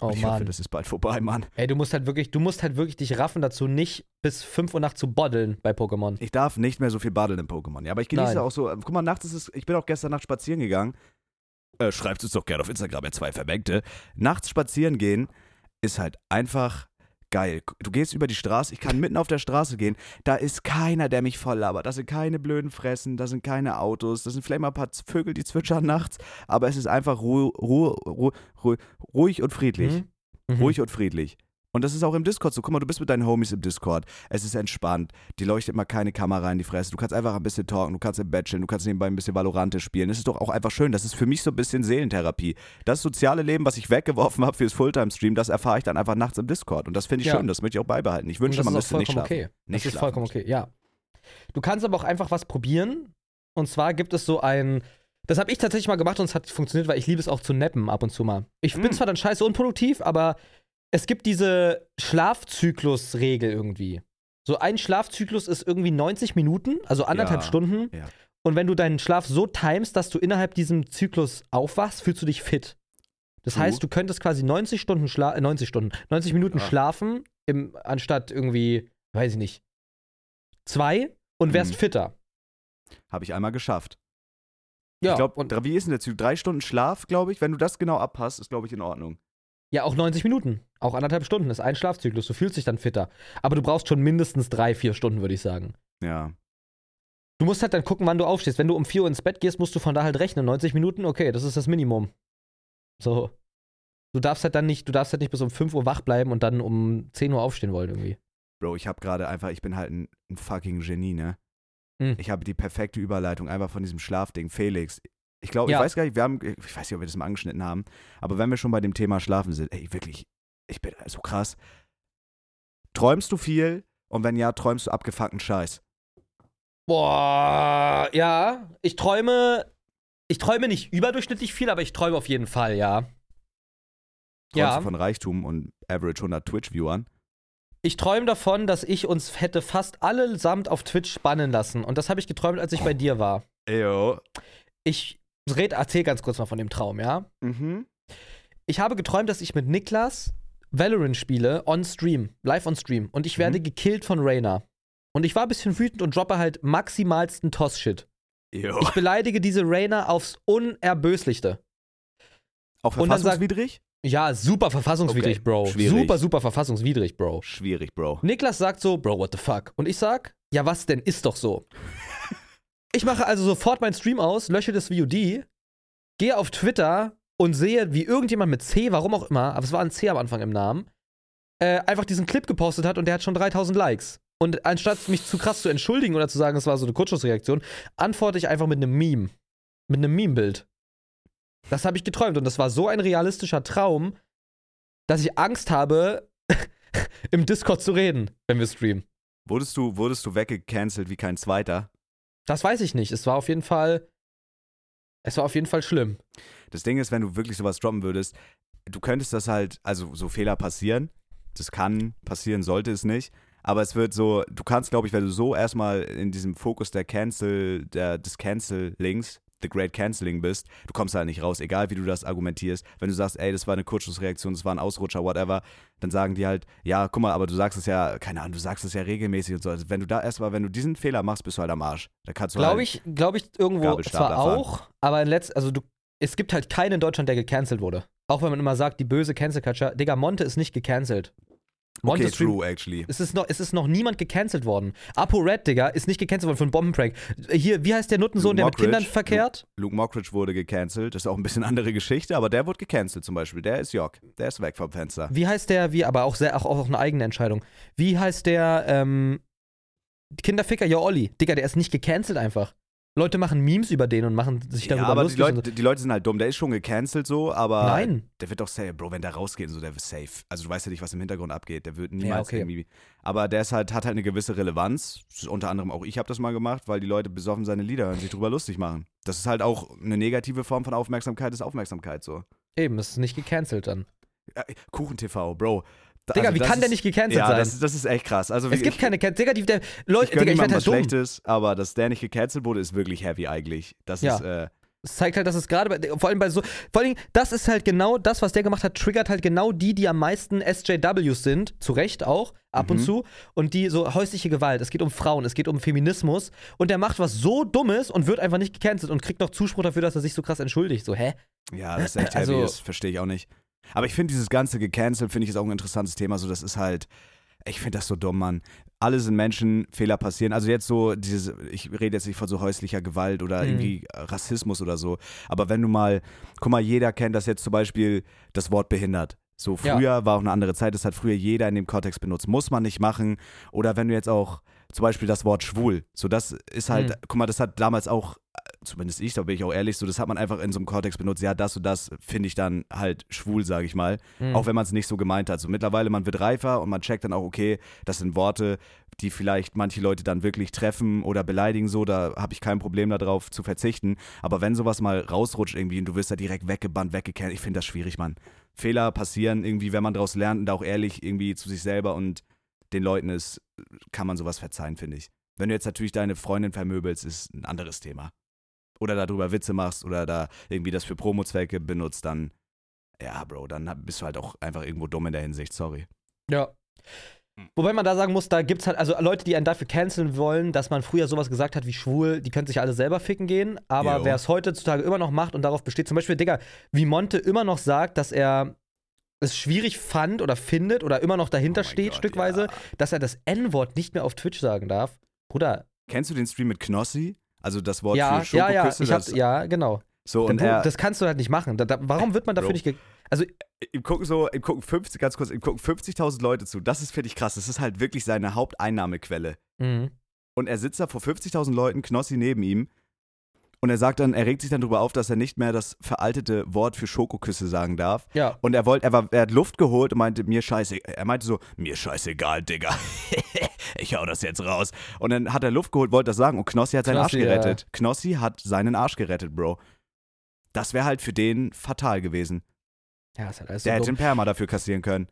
oh Und ich hoffe, Mann. das ist bald vorbei, Mann. Ey, du musst halt wirklich, du musst halt wirklich dich raffen dazu, nicht bis 5 Uhr nachts zu boddeln bei Pokémon. Ich darf nicht mehr so viel baddeln im Pokémon. Ja, aber ich genieße Nein. auch so. Guck mal, nachts ist es. Ich bin auch gestern Nacht spazieren gegangen. Äh, schreibt es doch gerne auf Instagram, ihr zwei Vermengte. Nachts spazieren gehen ist halt einfach geil. Du gehst über die Straße, ich kann mitten auf der Straße gehen. Da ist keiner, der mich voll labert. Da sind keine blöden Fressen, da sind keine Autos, da sind vielleicht mal ein paar Vögel, die zwitschern nachts. Aber es ist einfach ru ru ru ru ruhig und friedlich. Mhm. Mhm. Ruhig und friedlich. Und das ist auch im Discord so. Guck mal, du bist mit deinen Homies im Discord. Es ist entspannt. Die leuchtet mal keine Kamera in die Fresse. Du kannst einfach ein bisschen talken. Du kannst im Bett chillen. Du kannst nebenbei ein bisschen Valorante spielen. Es ist doch auch einfach schön. Das ist für mich so ein bisschen Seelentherapie. Das soziale Leben, was ich weggeworfen habe fürs Fulltime-Stream, das erfahre ich dann einfach nachts im Discord. Und das finde ich Ja. schön. Das möchte ich auch beibehalten. Ich wünsche, das man müsste nicht vollkommen schlafen. okay. Nicht das ist schlafen vollkommen okay, ja. Du kannst aber auch einfach was probieren. Und zwar gibt es so ein. Das habe ich tatsächlich mal gemacht und es hat funktioniert, weil ich liebe es auch zu nappen ab und zu mal. Ich bin Mm. zwar dann scheiße unproduktiv, aber es gibt diese Schlafzyklus-Regel irgendwie. So ein Schlafzyklus ist irgendwie 90 Minuten, also anderthalb Ja, Stunden. ja. Und wenn du deinen Schlaf so timest, dass du innerhalb diesem Zyklus aufwachst, fühlst du dich fit. Das True. heißt, du könntest quasi 90 Stunden schla äh, 90 Stunden, 90 Minuten Ja. schlafen, im, anstatt irgendwie, weiß ich nicht, zwei und wärst Mhm. fitter. Habe ich einmal geschafft. Ja, ich glaube, und wie ist denn der Zyklus? Drei Stunden Schlaf, glaube ich. Wenn du das genau abpasst, ist, glaube ich, in Ordnung. ja, auch 90 Minuten. Auch anderthalb Stunden ist ein Schlafzyklus. Du fühlst dich dann fitter. Aber du brauchst schon mindestens drei, vier Stunden, würde ich sagen. Ja. Du musst halt dann gucken, wann du aufstehst. Wenn du um 4 Uhr ins Bett gehst, musst du von da halt rechnen. 90 Minuten, okay, das ist das Minimum. So. Du darfst halt dann nicht, du darfst halt nicht bis um 5 Uhr wach bleiben und dann um 10 Uhr aufstehen wollen irgendwie. Bro, ich habe gerade einfach, ich bin halt ein, ein fucking Genie, ne? Mhm. Ich habe die perfekte Überleitung einfach von diesem Schlafding. Felix, ich glaube, Ja. ich weiß gar nicht, wir haben, ich weiß nicht, ob wir das mal angeschnitten haben, aber wenn wir schon bei dem Thema Schlafen sind, ey, wirklich, ich bin so krass. Träumst du viel? Und wenn ja, träumst du abgefuckten Scheiß? Boah, ja. Ich träume. Ich träume nicht überdurchschnittlich viel, aber ich träume auf jeden Fall, ja. Träumst Ja. du von Reichtum und Average 100 Twitch-Viewern? Ich träume davon, dass ich uns hätte fast allesamt auf Twitch spannen lassen. Und das habe ich geträumt, als ich bei dir war. Eyo. Ich red, erzähl ganz kurz mal von dem Traum, ja? Mhm. Ich habe geträumt, dass ich mit Niklas Valorant spiele, on Stream, live on Stream. Und ich werde Mhm. gekillt von Reyna. Und ich war ein bisschen wütend und droppe halt maximalsten Toss-Shit. Ich beleidige diese Reyna aufs Unerböslichste. Auch und dann sagt- verfassungswidrig? Ja, super verfassungswidrig, Okay, Bro. schwierig. Super, super verfassungswidrig, Bro. Schwierig, Bro. Niklas sagt so, Bro, what the fuck? Und ich sag, ja, was denn? Ist doch so. ich mache also sofort meinen Stream aus, lösche das VOD, gehe auf Twitter und sehe, wie irgendjemand mit C, warum auch immer, aber es war ein C am Anfang im Namen, äh, einfach diesen Clip gepostet hat und der hat schon 3000 Likes. Und anstatt mich zu krass zu entschuldigen oder zu sagen, es war so eine Kurzschlussreaktion, antworte ich einfach mit einem Meme. Mit einem Meme-Bild. Das habe ich geträumt und das war so ein realistischer Traum, dass ich Angst habe, im Discord zu reden, wenn wir streamen. Wurdest du, wurdest du weggecancelt wie kein Zweiter? Das weiß ich nicht. Es war auf jeden Fall. Es war auf jeden Fall schlimm. Das Ding ist, wenn du wirklich sowas droppen würdest, du könntest das halt, also so Fehler passieren. Das kann passieren, sollte es nicht. aber es wird so, du kannst, glaube ich, wenn du so erstmal in diesem Fokus der Cancel, der, des Cancel-Links, The Great Canceling bist, du kommst da nicht raus, egal wie du das argumentierst. Wenn du sagst, ey, das war eine Kurzschlussreaktion, das war ein Ausrutscher, whatever, dann sagen die halt, ja, guck mal, aber du sagst es ja, keine Ahnung, du sagst es ja regelmäßig und so. Also wenn du da erstmal, wenn du diesen Fehler machst, bist du halt am Arsch. Da kannst du Glaube halt, ich, glaube ich irgendwo zwar fahren. auch, aber in letz also du, es gibt halt keinen in Deutschland, der gecancelt wurde. Auch wenn man immer sagt, die böse Cancel Culture. Digga, Monte ist nicht gecancelt. Monte okay, Stream, true, actually. es ist, noch, es ist noch niemand gecancelt worden. Apo Red, Digga, ist nicht gecancelt worden für einen Bombenprank. Hier, wie heißt der Nuttensohn, der mit. Kindern verkehrt? Luke Mockridge wurde gecancelt, das ist auch ein bisschen andere Geschichte, aber der wurde gecancelt zum Beispiel. Der ist Jock, der ist weg vom Fenster. Wie heißt der, wie, aber auch sehr, auch, auch eine eigene Entscheidung. Wie heißt der, ähm, Kinderficker, ja, Olli. Digga, der ist nicht gecancelt einfach. Leute machen Memes über den und machen sich Ja, darüber aber die lustig. und Leute, die Leute sind halt dumm. Der ist schon gecancelt so, aber so. Nein. der wird doch safe, Bro, wenn der rausgeht, so, der wird safe. Also du weißt ja nicht, was im Hintergrund abgeht. Der wird niemals okay. irgendwie. Aber der ist halt, hat halt eine gewisse Relevanz. Unter anderem auch ich habe das mal gemacht, weil die Leute besoffen seine Lieder hören, sich drüber lustig machen. Das ist halt auch eine negative Form von Aufmerksamkeit, ist Aufmerksamkeit so. Eben, es ist nicht gecancelt dann. Ja, Kuchen-TV, Bro. Digga, also wie kann der ist- nicht gecancelt Ja, sein? das, das ist echt krass. Also, es gibt ich, keine Digga, die, der, ich Leute, gönne Digga, ich werde halt dumm. Schlechtes, aber dass der nicht gecancelt wurde, ist wirklich heavy eigentlich. Das Ja. ist, äh, Es zeigt halt, dass es gerade bei, vor allem bei so, vor allem, das ist halt genau das, was der gemacht hat, triggert halt genau die, die am meisten SJWs sind, zu Recht auch, ab und Mhm. zu, und die so häusliche Gewalt, es geht um Frauen, es geht um Feminismus, und der macht was so Dummes und wird einfach nicht gecancelt und kriegt noch Zuspruch dafür, dass er sich so krass entschuldigt, so, hä? Ja, das ist echt heavy, Also- das verstehe ich auch nicht. Aber ich finde dieses ganze gecancelt, finde ich, ist auch ein interessantes Thema. So, das ist halt, ich finde das so dumm, Mann. Alle sind Menschen, Fehler passieren. Also jetzt so, dieses, ich rede jetzt nicht von so häuslicher Gewalt oder Mhm. irgendwie Rassismus oder so. Aber wenn du mal, guck mal, jeder kennt das jetzt zum Beispiel, das Wort behindert. So Ja. früher war auch eine andere Zeit, das hat früher jeder in dem Kontext benutzt. Muss man nicht machen. Oder wenn du jetzt auch zum Beispiel das Wort schwul, so das ist halt, Mhm. guck mal, das hat damals auch, zumindest ich, da bin ich auch ehrlich, so das hat man einfach in so einem Kontext benutzt. Ja, das und das finde ich dann halt schwul, sage ich mal. Mhm. Auch wenn man es nicht so gemeint hat. So mittlerweile, man wird reifer und man checkt dann auch, okay, das sind Worte, die vielleicht manche Leute dann wirklich treffen oder beleidigen, so, da habe ich kein Problem darauf zu verzichten. Aber wenn sowas mal rausrutscht irgendwie und du wirst da direkt weggebannt, weggekennt, ich finde das schwierig, Mann. Fehler passieren irgendwie, wenn man daraus lernt und da auch ehrlich irgendwie zu sich selber und den Leuten ist, kann man sowas verzeihen, finde ich. Wenn du jetzt natürlich deine Freundin vermöbelst, ist ein anderes Thema. Oder darüber Witze machst oder da irgendwie das für Promo-Zwecke benutzt, dann, ja, Bro, dann bist du halt auch einfach irgendwo dumm in der Hinsicht, sorry. Ja. Wobei man da sagen muss, da gibt's halt, also Leute, die einen dafür canceln wollen, dass man früher sowas gesagt hat wie schwul, die können sich alle selber ficken gehen. Aber wer es heutzutage immer noch macht und darauf besteht, zum Beispiel, Digga, wie Monte immer noch sagt, dass er es schwierig fand oder findet oder immer noch dahinter Oh steht, Gott, stückweise, ja. dass er das N-Wort nicht mehr auf Twitch sagen darf. Bruder, Kennst du den Stream mit Knossi? Also das Wort ja, für ja, ja, Schokoküsse? ich hab, ja, genau. so, Dann, und er, das kannst du halt nicht machen. Da, da, warum wird man dafür Bro. nicht ge ihm gucken so, ihm gucken 50, ganz kurz, ihm gucken 50.000 Leute zu. Das ist, finde ich, krass. Das ist halt wirklich seine Haupteinnahmequelle. Mhm. Und er sitzt da vor 50.000 Leuten, Knossi neben ihm. Und er sagt dann, er regt sich dann darüber auf, dass er nicht mehr das veraltete Wort für Schokoküsse sagen darf. Ja. Und er wollte, er, war, er hat Luft geholt und meinte, mir scheiße, er meinte so, mir scheißegal, Digga. ich hau das jetzt raus. Und dann hat er Luft geholt, wollte das sagen und Knossi hat seinen Knossi, Arsch ja. gerettet. Knossi hat seinen Arsch gerettet, Bro. Das wäre halt für den fatal gewesen. Ja, ist halt alles so Der dumm. hätte einen Perma dafür kassieren können.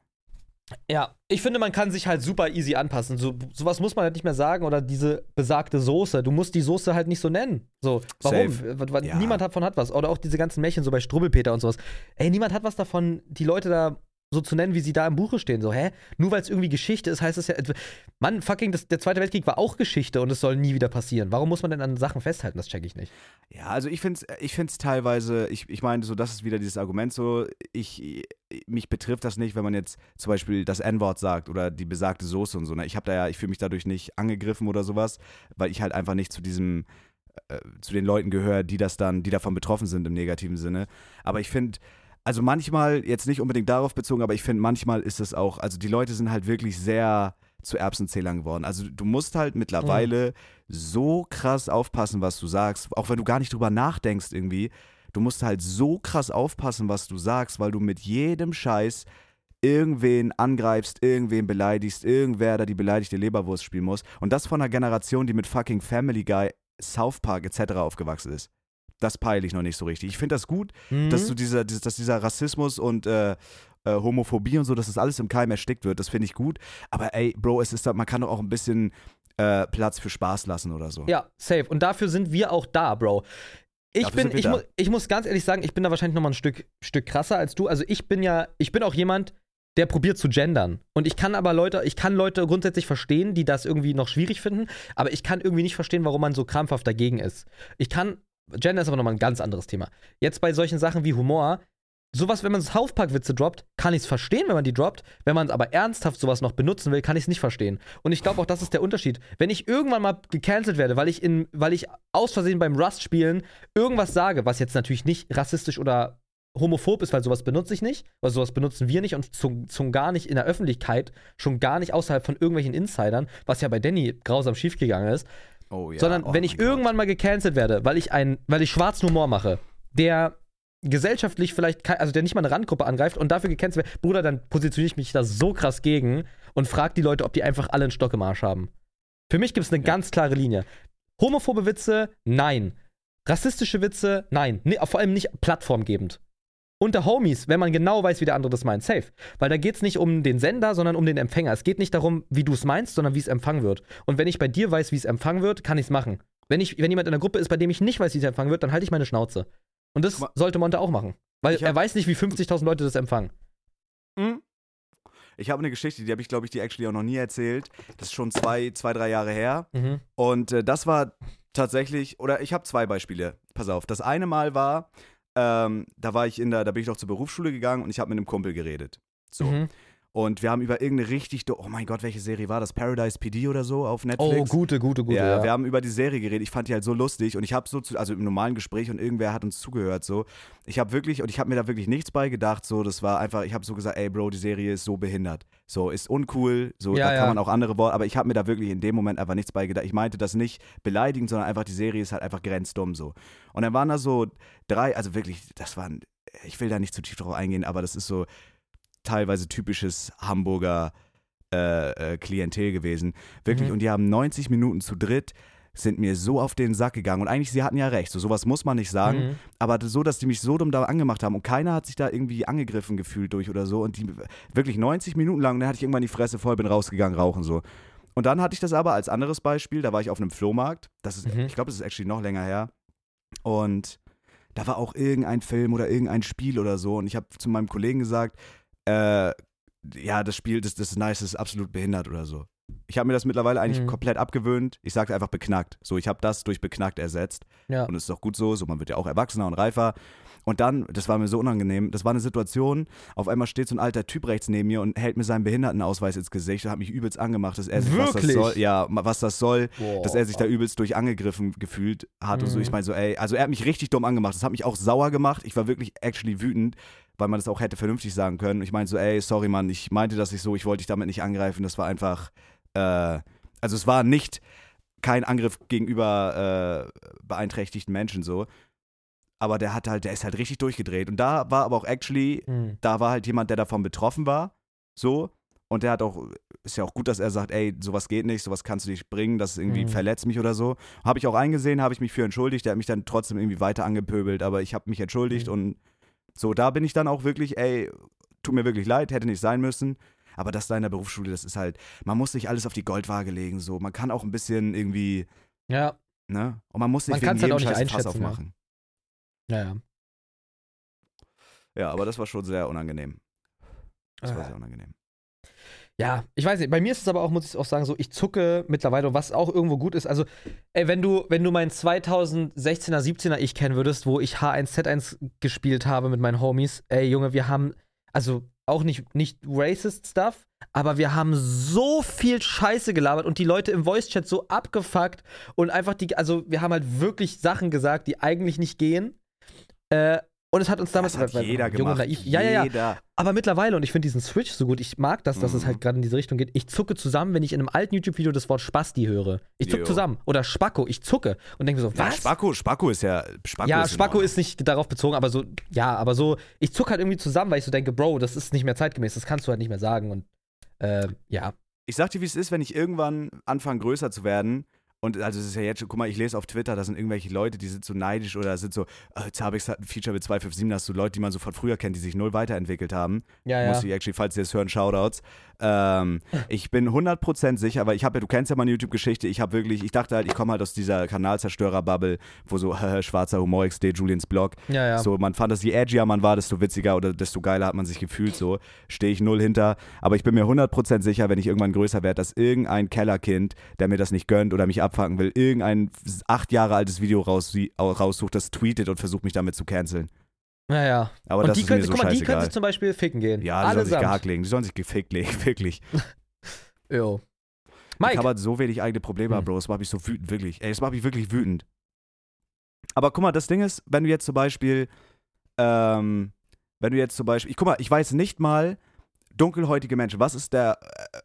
Ja, ich finde, man kann sich halt super easy anpassen. So, sowas muss man halt nicht mehr sagen oder diese besagte Soße. Du musst die Soße halt nicht so nennen. So, warum? Safe. Ja. Niemand davon hat was. Oder auch diese ganzen Märchen so bei Strubbelpeter und sowas. Ey, niemand hat was davon, die Leute da so zu nennen, wie sie da im Buche stehen. So, hä? Nur weil es irgendwie Geschichte ist, heißt es ja. Mann, fucking, das, der Zweite Weltkrieg war auch Geschichte und es soll nie wieder passieren. Warum muss man denn an Sachen festhalten? Das check ich nicht. Ja, also ich finde es ich find's teilweise, ich, ich meine, so, das ist wieder dieses Argument so, ich, mich betrifft das nicht, wenn man jetzt zum Beispiel das N-Wort sagt oder die besagte Soße und so. Ne? Ich habe da ja, ich fühle mich dadurch nicht angegriffen oder sowas, weil ich halt einfach nicht zu diesem, äh, zu den Leuten gehöre, die das dann, die davon betroffen sind im negativen Sinne. Aber ich finde, also manchmal, jetzt nicht unbedingt darauf bezogen, aber ich finde, manchmal ist es auch, also die Leute sind halt wirklich sehr zu Erbsenzählern geworden. Also du musst halt mittlerweile so krass aufpassen, was du sagst, auch wenn du gar nicht drüber nachdenkst irgendwie. Du musst halt so krass aufpassen, was du sagst, weil du mit jedem Scheiß irgendwen angreifst, irgendwen beleidigst, irgendwer da die beleidigte Leberwurst spielen muss. Und das von einer Generation, die mit fucking Family Guy, South Park etc. aufgewachsen ist. Das peile ich noch nicht so richtig. Ich finde das gut, Mhm. dass, du dieser, dass dieser Rassismus und äh, äh, Homophobie und so, dass das alles im Keim erstickt wird. Das finde ich gut. Aber ey, Bro, es ist da, man kann doch auch ein bisschen äh, Platz für Spaß lassen oder so. Ja, safe. Und dafür sind wir auch da, Bro. Ich Dafür bin, ich, mu ich muss ganz ehrlich sagen, ich bin da wahrscheinlich noch mal ein Stück, Stück krasser als du. Also ich bin ja, ich bin auch jemand, der probiert zu gendern. Und ich kann aber Leute, ich kann Leute grundsätzlich verstehen, die das irgendwie noch schwierig finden, aber ich kann irgendwie nicht verstehen, warum man so krampfhaft dagegen ist. Ich kann, Gender ist aber nochmal ein ganz anderes Thema. Jetzt bei solchen Sachen wie Humor, sowas, wenn man South Park-Witze droppt, kann ich es verstehen, wenn man die droppt. Wenn man aber ernsthaft sowas noch benutzen will, kann ich es nicht verstehen. Und ich glaube auch, das ist der Unterschied. Wenn ich irgendwann mal gecancelt werde, weil ich in, weil ich aus Versehen beim Rust-Spielen irgendwas sage, was jetzt natürlich nicht rassistisch oder homophob ist, weil sowas benutze ich nicht, weil sowas benutzen wir nicht und zum, zum gar nicht in der Öffentlichkeit, schon gar nicht außerhalb von irgendwelchen Insidern, was ja bei Danny grausam schiefgegangen ist, Oh, ja. sondern oh wenn ich irgendwann mal gecancelt werde, weil ich ein, weil ich schwarzen Humor mache, der gesellschaftlich vielleicht, also der nicht mal eine Randgruppe angreift und dafür gecancelt wird, Bruder, dann positioniere ich mich da so krass gegen und frage die Leute, ob die einfach alle einen Stock im Arsch haben. Für mich gibt es eine ganz klare Linie. Homophobe Witze, nein. Rassistische Witze, nein. Nee, vor allem nicht plattformgebend. Unter Homies, wenn man genau weiß, wie der andere das meint, safe. Weil da geht es nicht um den Sender, sondern um den Empfänger. Es geht nicht darum, wie du es meinst, sondern wie es empfangen wird. Und wenn ich bei dir weiß, wie es empfangen wird, kann ich es machen. Wenn, ich, wenn jemand in der Gruppe ist, bei dem ich nicht weiß, wie es empfangen wird, dann halte ich meine Schnauze. Und das mal. sollte Monte auch machen. Weil hab- er weiß nicht, wie 50.000 Leute das empfangen. Hm? Ich habe eine Geschichte, die habe ich, glaube ich, die actually auch noch nie erzählt. Das ist schon zwei, zwei drei Jahre her. Mhm. Und äh, das war tatsächlich, oder ich habe zwei Beispiele. Pass auf. Das eine Mal war, ähm, da war ich in der, da bin ich noch zur Berufsschule gegangen und ich habe mit einem Kumpel geredet. So. Mhm. Und wir haben über irgendeine richtig, oh mein Gott, welche Serie war das? Paradise PD oder so auf Netflix? Oh, gute, gute, gute. ja, Ja, wir haben über die Serie geredet. Ich fand die halt so lustig und ich habe so, zu, also im normalen Gespräch und irgendwer hat uns zugehört so. Ich habe wirklich und ich habe mir da wirklich nichts bei gedacht. So, das war einfach. Ich habe so gesagt, ey Bro, die Serie ist so behindert. So ist uncool. So, Ja, da kann man auch andere Worte. Aber ich habe mir da wirklich in dem Moment einfach nichts bei gedacht. Ich meinte das nicht beleidigend, sondern einfach die Serie ist halt einfach grenzdumm so. Und dann waren da so drei, also wirklich, das waren. Ich will da nicht zu tief drauf eingehen, aber das ist so teilweise typisches Hamburger äh, äh, Klientel gewesen. Wirklich, Mhm. und die haben 90 Minuten zu dritt sind mir so auf den Sack gegangen. Und eigentlich, sie hatten ja recht, so sowas muss man nicht sagen. Mhm. Aber so, dass die mich so dumm da angemacht haben und keiner hat sich da irgendwie angegriffen gefühlt durch oder so. Und die wirklich 90 Minuten lang, dann hatte ich irgendwann die Fresse voll, bin rausgegangen, rauchen so. Und dann hatte ich das aber als anderes Beispiel, da war ich auf einem Flohmarkt. Das ist, Mhm. ich glaube, das ist actually noch länger her. Und da war auch irgendein Film oder irgendein Spiel oder so. Und ich habe zu meinem Kollegen gesagt, äh, ja, das Spiel, das, das ist nice, das ist absolut behindert oder so. Ich habe mir das mittlerweile eigentlich Mhm. komplett abgewöhnt. Ich sagte einfach beknackt. So, ich habe das durch beknackt ersetzt. Ja. Und es ist auch gut so, so man wird ja auch erwachsener und reifer. Und dann, das war mir so unangenehm, das war eine Situation, auf einmal steht so ein alter Typ rechts neben mir und hält mir seinen Behindertenausweis ins Gesicht und hat mich übelst angemacht, dass er sich, was das soll, ja, was das soll, Boah. dass er sich da übelst durch angegriffen gefühlt hat und so. Mhm. Ich meine so, ey, also er hat mich richtig dumm angemacht, das hat mich auch sauer gemacht. Ich war wirklich actually wütend, weil man das auch hätte vernünftig sagen können. Und ich meinte so, ey, sorry Mann, ich meinte das nicht so, ich wollte dich damit nicht angreifen, das war einfach, äh, also es war nicht kein Angriff gegenüber äh, beeinträchtigten Menschen so. Aber der hat halt, der ist halt richtig durchgedreht. Und da war aber auch actually, Mhm. da war halt jemand, der davon betroffen war. So. Und der hat auch, ist ja auch gut, dass er sagt, ey, sowas geht nicht, sowas kannst du nicht bringen, das irgendwie Mhm. verletzt mich oder so. Habe ich auch eingesehen, habe ich mich für entschuldigt. Der hat mich dann trotzdem irgendwie weiter angepöbelt, aber ich habe mich entschuldigt Mhm. und so, da bin ich dann auch wirklich, ey, tut mir wirklich leid, hätte nicht sein müssen. Aber das da in der Berufsschule, das ist halt, man muss nicht alles auf die Goldwaage legen, so. Man kann auch ein bisschen irgendwie, Ja, ne? Und man muss nicht Man wegen halt jedem auch nicht Scheiß Fass ja. aufmachen. ja, ja. Ja, aber das war schon sehr unangenehm. Das war Ah. sehr unangenehm. Ja, ich weiß nicht. Bei mir ist es aber auch, muss ich auch sagen, so, ich zucke mittlerweile, was auch irgendwo gut ist. Also, ey, wenn du, wenn du mein 2016er, 17er ich kennen würdest, wo ich H1Z1 gespielt habe mit meinen Homies, ey, Junge, wir haben, also auch nicht, nicht racist Stuff, aber wir haben so viel Scheiße gelabert und die Leute im Voice-Chat so abgefuckt und einfach die, also wir haben halt wirklich Sachen gesagt, die eigentlich nicht gehen. Äh, und es hat uns damals Das hat weil- jeder jung gemacht. naiv. Ja, ja, ja. Aber mittlerweile, und ich finde diesen Switch so gut, ich mag das, dass es Mhm. halt gerade in diese Richtung geht. Ich zucke zusammen, wenn ich in einem alten YouTube-Video das Wort Spasti höre. Ich zucke Jo. zusammen. Oder Spacko, ich zucke. Und denke mir so, Ja, was? Spacko, Spacko ist ja. Spacko ja, ist Spacko ist nicht darauf bezogen, aber so, ja, aber so, ich zucke halt irgendwie zusammen, weil ich so denke, Bro, das ist nicht mehr zeitgemäß, das kannst du halt nicht mehr sagen. Und äh, ja. Ich sag dir, wie es ist, wenn ich irgendwann anfange, größer zu werden Und also es ist ja jetzt schon, guck mal, ich lese auf Twitter, da sind irgendwelche Leute, die sind so neidisch oder sind so, jetzt habe ich ein Feature mit 257, das so Leute, die man so von früher kennt, die sich null weiterentwickelt haben. Ja, ja. Muss ich actually, falls Sie das hören, Shoutouts. Ähm, ich bin 100% sicher, weil ich habe ja, du kennst ja meine YouTube-Geschichte, ich habe wirklich, ich dachte halt, ich komme halt aus dieser Kanalzerstörer-Bubble, wo so, schwarzer Humor XD, Julians Blog. Ja, ja. So, man fand, dass je edgier man war, desto witziger oder desto geiler hat man sich gefühlt. So, stehe ich null hinter. Aber ich bin mir 100% sicher, wenn ich irgendwann größer werde, dass irgendein Kellerkind, der mir das nicht gönnt oder mich abfacken will, irgendein acht Jahre altes Video raus, raussucht, das tweetet und versucht mich damit zu canceln. Ja, ja. Aber und das die ist können, mir so guck mal, die können sich zum Beispiel ficken gehen. Ja, die sollen sich Allesamt. gehackt legen. Die sollen sich gefickt legen, wirklich. Jo. Ich Mike, habe halt so wenig eigene Probleme, Hm. Bro. Das macht mich so wütend, wirklich. Ey, das macht mich wirklich wütend. Aber guck mal, das Ding ist, wenn du jetzt zum Beispiel, ähm, wenn du jetzt zum Beispiel, ich guck mal, ich weiß nicht mal, dunkelhäutige Menschen, was ist der, äh,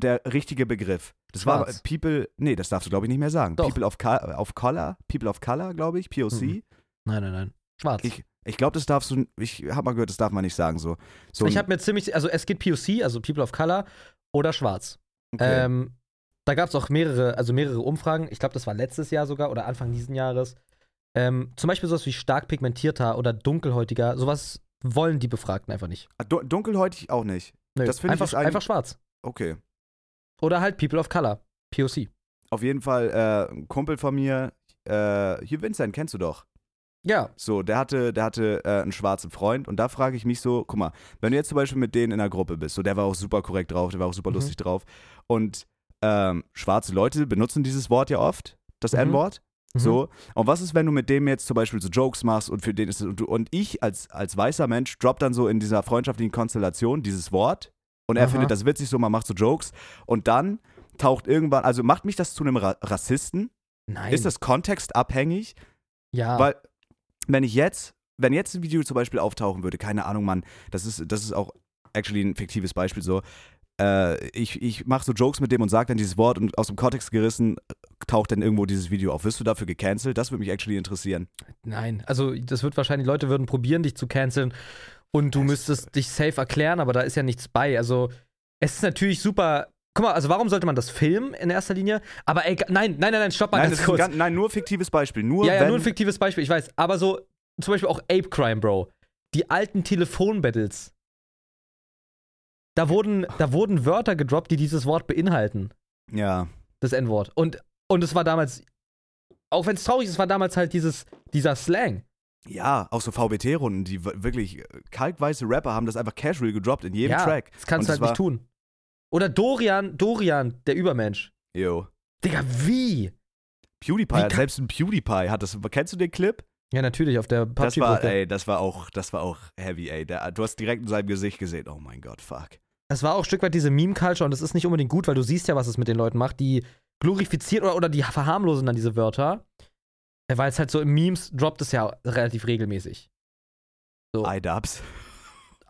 der richtige Begriff? Das war Schwarz. People, nee, das darfst du glaube ich nicht mehr sagen. Doch. People of, of Color, People of Color, glaube ich, POC. Mhm. nein, nein, nein. Schwarz. Ich, ich glaube, das darfst du, ich habe mal gehört, das darf man nicht sagen so. so ich habe mir ziemlich, also es gibt POC, also People of Color oder Schwarz. okay. Ähm, da gab es auch mehrere, also mehrere Umfragen. Ich glaube, das war letztes Jahr sogar oder Anfang diesen Jahres. Ähm, zum Beispiel sowas wie stark pigmentierter oder dunkelhäutiger, sowas wollen die Befragten einfach nicht. Ah, du- dunkelhäutig auch nicht. Nö, Das finde ich einfach schwarz. Okay. Oder halt People of Color, POC. Auf jeden Fall, äh, ein Kumpel von mir, äh, hier Vincent, kennst du doch. Ja, So, der hatte, der hatte äh, einen schwarzen Freund und da frage ich mich so, guck mal, wenn du jetzt zum Beispiel mit denen in einer Gruppe bist, so der war auch super korrekt drauf, der war auch super Mhm. lustig drauf und ähm, schwarze Leute benutzen dieses Wort ja oft, das Mhm. N-Wort. Mhm. So, und was ist, wenn du mit dem jetzt zum Beispiel so Jokes machst und für den ist es, und, du, und ich als, als weißer Mensch drop dann so in dieser freundschaftlichen Konstellation dieses Wort und er Aha. findet das witzig, so man macht so Jokes und dann taucht irgendwann, also macht mich das zu einem Ra Rassisten? Nein. Ist das kontextabhängig? ja. Weil, wenn ich jetzt, wenn jetzt ein Video zum Beispiel auftauchen würde, keine Ahnung, Mann, das ist, das ist auch actually ein fiktives Beispiel so. Äh, ich ich mache so Jokes mit dem und sage dann dieses Wort und aus dem Kontext gerissen taucht dann irgendwo dieses Video auf. Wirst du dafür gecancelt? Das würde mich actually interessieren. Nein, also das wird wahrscheinlich, Leute würden probieren, dich zu canceln und du Das- müsstest dich safe erklären, aber da ist ja nichts bei. Also es ist natürlich super. Guck mal, also warum sollte man das filmen in erster Linie? Aber ey, nein, nein, nein, nein, stopp mal Nein, ganz kurz. ganz, nein, nur fiktives Beispiel. Nur ja, ja, nur ein fiktives Beispiel, ich weiß. Aber so, zum Beispiel auch Ape Crime, Bro. Die alten Telefonbattles. Da wurden, da wurden Wörter gedroppt, die dieses Wort beinhalten. Ja, Das N-Wort. Und, und es war damals, auch wenn es traurig ist, es war damals halt dieses, dieser Slang. ja, auch so VBT-Runden, die wirklich äh, kalkweiße Rapper haben das einfach casual gedroppt in jedem ja, Track. Das kannst Und du halt nicht tun. Oder Dorian, Dorian, der Übermensch. Yo. Digga, wie? PewDiePie, Wie hat, selbst ein PewDiePie hat das. Kennst du den Clip? Ja, natürlich, auf der Das war, ey, das war auch, das war auch heavy, ey. Der, du hast direkt in seinem Gesicht gesehen, oh mein Gott, fuck. Es war auch ein Stück weit diese Meme-Culture und das ist nicht unbedingt gut, weil du siehst ja, was es mit den Leuten macht. Die glorifizieren oder, oder die verharmlosen dann diese Wörter. Weil es halt so im Memes droppt es ja relativ regelmäßig. So. iDubbbz.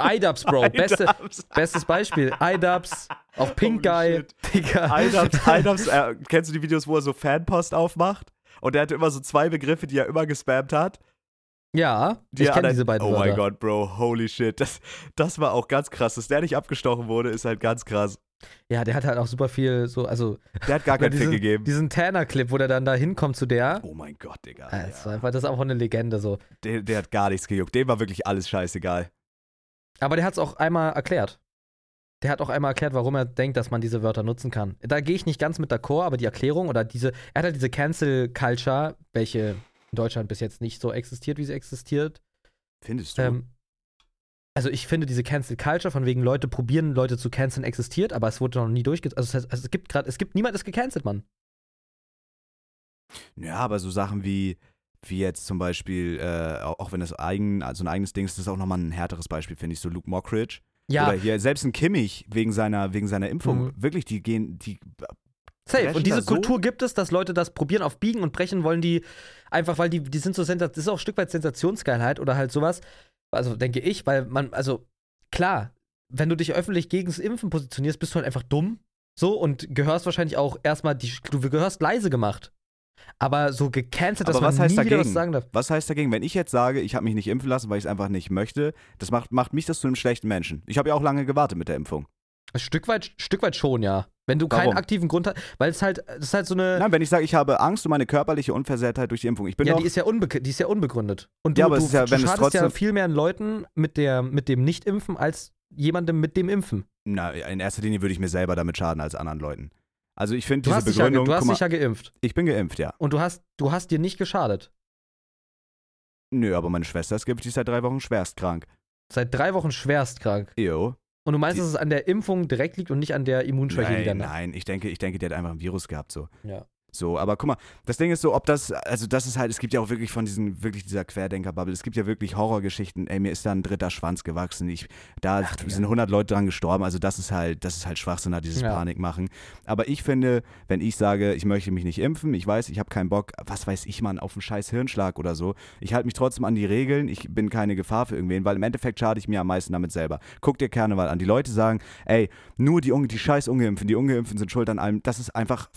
iDubbbz, Bro. Beste, bestes Beispiel. iDubbbz, auch Pink Guy. Digga. iDubbbz, iDubbbz, äh, kennst du die Videos, wo er so Fanpost aufmacht? Und der hatte immer so zwei Begriffe, die er immer gespammt hat. Ja, Die ich er kenne diese beiden Oh mein Gott, Bro, holy shit. Das, das war auch ganz krass. Dass der nicht abgestochen wurde, ist halt ganz krass. Ja, der hat halt auch super viel so, also Der hat gar keinen Fick diesen, gegeben. diesen Tanner-Clip, wo der dann da hinkommt zu der. Oh mein Gott, Digga. Das, ja. war einfach, das ist einfach eine Legende so. der, der hat gar nichts gejuckt. Dem war wirklich alles scheißegal. Aber der hat es auch einmal erklärt. Der hat auch einmal erklärt, warum er denkt, dass man diese Wörter nutzen kann. Da gehe ich nicht ganz mit d'accord, aber die Erklärung oder diese, er hat halt diese Cancel Culture, welche in Deutschland bis jetzt nicht so existiert, wie sie existiert. Findest du? Ähm, also ich finde diese Cancel Culture von wegen Leute probieren Leute zu canceln existiert, aber es wurde noch nie durchgesetzt. Also, das heißt, also es gibt gerade, es gibt niemand ist gecancelt, Mann. Ja, aber so Sachen wie, wie jetzt zum Beispiel, äh, auch, wenn das eigen, also ein eigenes Ding ist, das ist auch nochmal ein härteres Beispiel, finde ich, so Luke Mockridge. Ja, Oder hier, selbst ein Kimmich wegen seiner, wegen seiner Impfung. Mhm. Wirklich, die gehen, die. Safe. Und diese so- Kultur gibt es, dass Leute das probieren auf Biegen und Brechen wollen die einfach, weil die, die sind so sensat das ist auch ein Stück weit Sensationsgeilheit oder halt sowas. Also denke ich, weil man, also klar, wenn du dich öffentlich gegen das Impfen positionierst, bist du halt einfach dumm. So und gehörst wahrscheinlich auch erstmal, die, du gehörst leise gemacht. Aber so gecancelt, dass Aber was man heißt nie wieder was dagegen? sagen darf. Was heißt dagegen, wenn ich jetzt sage, ich habe mich nicht impfen lassen, weil ich es einfach nicht möchte, das macht, macht mich das zu einem schlechten Menschen. Ich habe ja auch lange gewartet mit der Impfung. Ein Stück weit, Stück weit schon, ja. Wenn du keinen Warum? aktiven Grund hast, weil es halt, das ist halt so eine. Nein, wenn ich sage, ich habe Angst um meine körperliche Unversehrtheit durch die Impfung. Ich bin ja, doch, die ist ja, die ist ja unbegründet. Und du, Ja, aber es du, ist ja, du wenn es schadest ja trotzdem- viel mehr Leuten mit, der, mit dem Nicht-Impfen als jemandem mit dem Impfen. na, in erster Linie würde ich mir selber damit schaden als anderen Leuten. Also ich finde Du diese hast, dich ja, Begründung, du hast mal, dich ja geimpft. ich bin geimpft, ja. Und du hast, du hast dir nicht geschadet. Nö, aber meine Schwester ist geimpft, die ist seit drei Wochen schwerst krank. Seit drei Wochen schwerst krank. Jo. Und du meinst, Die- dass es an der Impfung direkt liegt und nicht an der Immunschwäche, die Nein, danach. nein, ich denke, ich denke, die hat einfach ein Virus gehabt, so. Ja. So, aber guck mal, das Ding ist so, ob das, also das ist halt, es gibt ja auch wirklich von diesen, wirklich dieser Querdenker-Bubble, es gibt ja wirklich Horrorgeschichten, ey, mir ist da ein dritter Schwanz gewachsen, ich, da Ach, sind 100 Leute dran gestorben, also das ist halt, das ist halt Schwachsinn, da dieses Ja. Panikmachen. Aber ich finde, wenn ich sage, ich möchte mich nicht impfen, ich weiß, ich habe keinen Bock, was weiß ich, Mann, auf einen scheiß Hirnschlag oder so, ich halte mich trotzdem an die Regeln, ich bin keine Gefahr für irgendwen, weil im Endeffekt schade ich mir am meisten damit selber. Guck dir Karneval an, die Leute sagen, ey, nur die, die scheiß Ungeimpften, die Ungeimpften sind schuld an allem, das ist einfach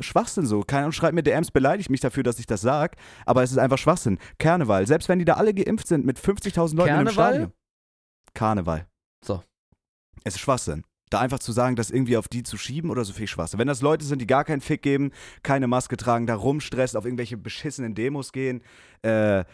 Schwachsinn so. Keine Ahnung, schreibt mir DMs, beleidigt mich dafür, dass ich das sag, aber es ist einfach Schwachsinn. Karneval, selbst wenn die da alle geimpft sind mit 50.000 Leuten im Karneval? Stadion. Karneval. So. Es ist Schwachsinn. Da einfach zu sagen, das irgendwie auf die zu schieben oder so viel Schwachsinn. Wenn das Leute sind, die gar keinen Fick geben, keine Maske tragen, da rumstressen, auf irgendwelche beschissenen Demos gehen, äh,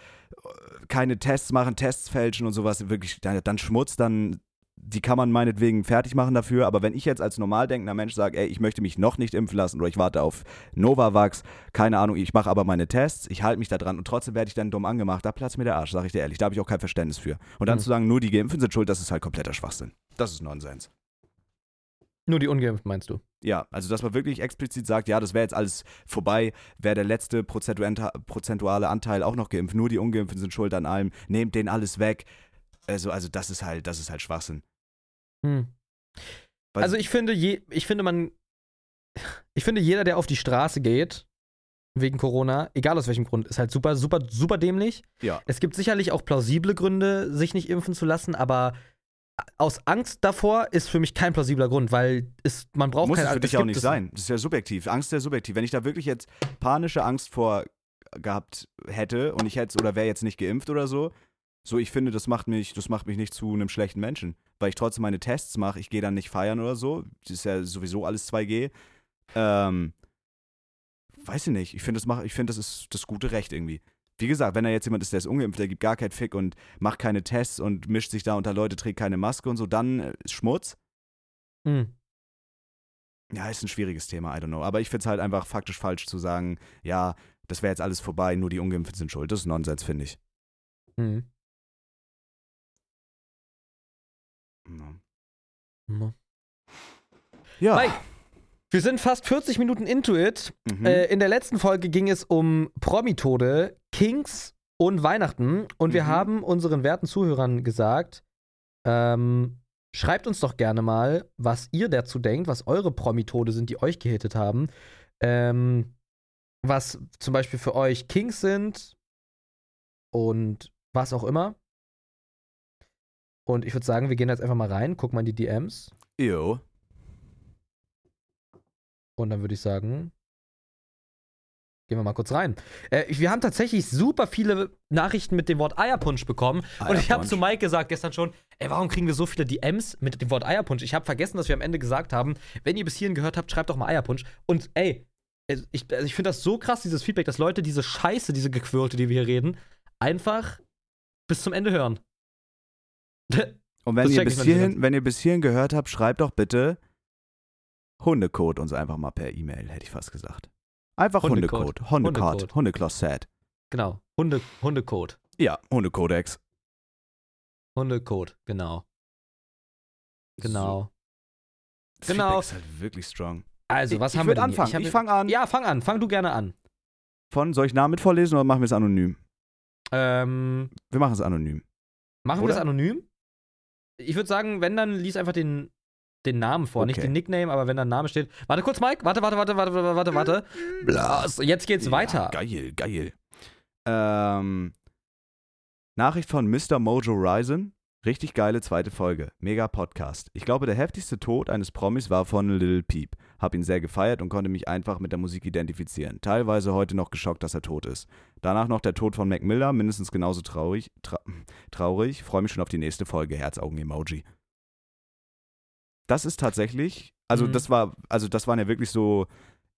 keine Tests machen, Tests fälschen und sowas, wirklich, dann, dann Schmutz, dann die kann man meinetwegen fertig machen dafür, aber wenn ich jetzt als normal denkender Mensch sage, ey, ich möchte mich noch nicht impfen lassen oder ich warte auf Novavax, keine Ahnung, ich mache aber meine Tests, ich halte mich da dran und trotzdem werde ich dann dumm angemacht, da platzt mir der Arsch, sage ich dir ehrlich, da habe ich auch kein Verständnis für. Und dann Mhm. zu sagen, nur die Geimpften sind schuld, das ist halt kompletter Schwachsinn. Das ist Nonsens. Nur die Ungeimpften meinst du? Ja, also dass man wirklich explizit sagt, ja, das wäre jetzt alles vorbei, wäre der letzte prozentuale Anteil auch noch geimpft, nur die Ungeimpften sind schuld an allem, nehmt den alles weg. Also, also das ist halt, das ist halt Schwachsinn. Hm. Also ich finde, je, ich finde man, ich finde jeder, der auf die Straße geht wegen Corona, egal aus welchem Grund, ist halt super, super, super dämlich. Ja. Es gibt sicherlich auch plausible Gründe, sich nicht impfen zu lassen, aber aus Angst davor ist für mich kein plausibler Grund, weil es, man braucht Muss kein es für dich auch nicht sein. Das ist ja subjektiv. Angst ist ja subjektiv. Wenn ich da wirklich jetzt panische Angst vor gehabt hätte und ich hätte oder wäre jetzt nicht geimpft oder so, so ich finde, das macht mich, das macht mich nicht zu einem schlechten Menschen, weil ich trotzdem meine Tests mache. Ich gehe dann nicht feiern oder so. Das ist ja sowieso alles 2G. Ähm, weiß ich nicht. Ich finde, das mach, ich finde, das ist das gute Recht irgendwie. Wie gesagt, wenn da jetzt jemand ist, der ist ungeimpft, der gibt gar keinen Fick und macht keine Tests und mischt sich da unter Leute, trägt keine Maske und so, dann äh, ist Schmutz. Hm. Ja, ist ein schwieriges Thema, I don't know. Aber ich finde es halt einfach faktisch falsch zu sagen, ja, das wäre jetzt alles vorbei, nur die Ungeimpften sind schuld. Das ist Nonsens, finde ich. Hm. Ja. Hm. Ja. Mike, wir sind fast 40 Minuten into it. Mhm. Äh, in der letzten Folge ging es um Promitode, Kings und Weihnachten. Und wir Mhm. haben unseren werten Zuhörern gesagt, ähm, schreibt uns doch gerne mal, was ihr dazu denkt, was eure Promitode sind, die euch gehittet haben. Ähm, was zum Beispiel für euch Kings sind und was auch immer. Und ich würde sagen, wir gehen jetzt einfach mal rein, gucken mal in die DMs. Jo. Und dann würde ich sagen, gehen wir mal kurz rein. Äh, wir haben tatsächlich super viele Nachrichten mit dem Wort Eierpunsch bekommen. Und ich habe Eierpunsch. zu Mike gesagt gestern schon, ey, warum kriegen wir so viele DMs mit dem Wort Eierpunsch? Ich habe vergessen, dass wir am Ende gesagt haben, wenn ihr bis hierhin gehört habt, schreibt doch mal Eierpunsch. Und ey, ich, also ich finde das so krass, dieses Feedback, dass Leute diese Scheiße, diese Gequirlte, die wir hier reden, einfach bis zum Ende hören. Und wenn Das ihr, ich bis hierhin, wenn ihr bis hierhin gehört habt, schreibt doch bitte Hundecode uns einfach mal per E-Mail, hätte ich fast gesagt. Einfach Hundecode. Hundecode. Hundecode. Hundecloset. Genau. Hunde, Hundecode. Ja, Hundekodex. Hundecode, genau. Genau. Das Genau. Feedback ist halt wirklich strong. Also, Ich- was ich haben würd wir denn hier? anfangen. hab- Ich fang an. Ja, fang an. Fang du gerne an. Von, soll ich Namen mit vorlesen oder machen wir es anonym? Ähm, Wir machen es anonym. machen wir Oder? das anonym? Ich würde sagen, wenn, dann lies einfach den, den Namen vor. Nicht Okay. den Nickname, aber wenn da ein Name steht. Warte kurz, Mike. Warte, warte, warte, warte, warte, warte, warte. So, Jetzt geht's weiter. Ja, geil, geil. Ähm, Nachricht von Mr. Mojo Ryzen. Richtig geile zweite Folge. Mega Podcast. Ich glaube, der heftigste Tod eines Promis war von Lil Peep. Hab ihn sehr gefeiert und konnte mich einfach mit der Musik identifizieren. Teilweise heute noch geschockt, dass er tot ist. Danach noch der Tod von Mac Miller, mindestens genauso traurig. Tra traurig. Freue mich schon auf die nächste Folge. Herzaugen-Emoji. Das ist tatsächlich Also Mhm. das war, also das waren ja wirklich so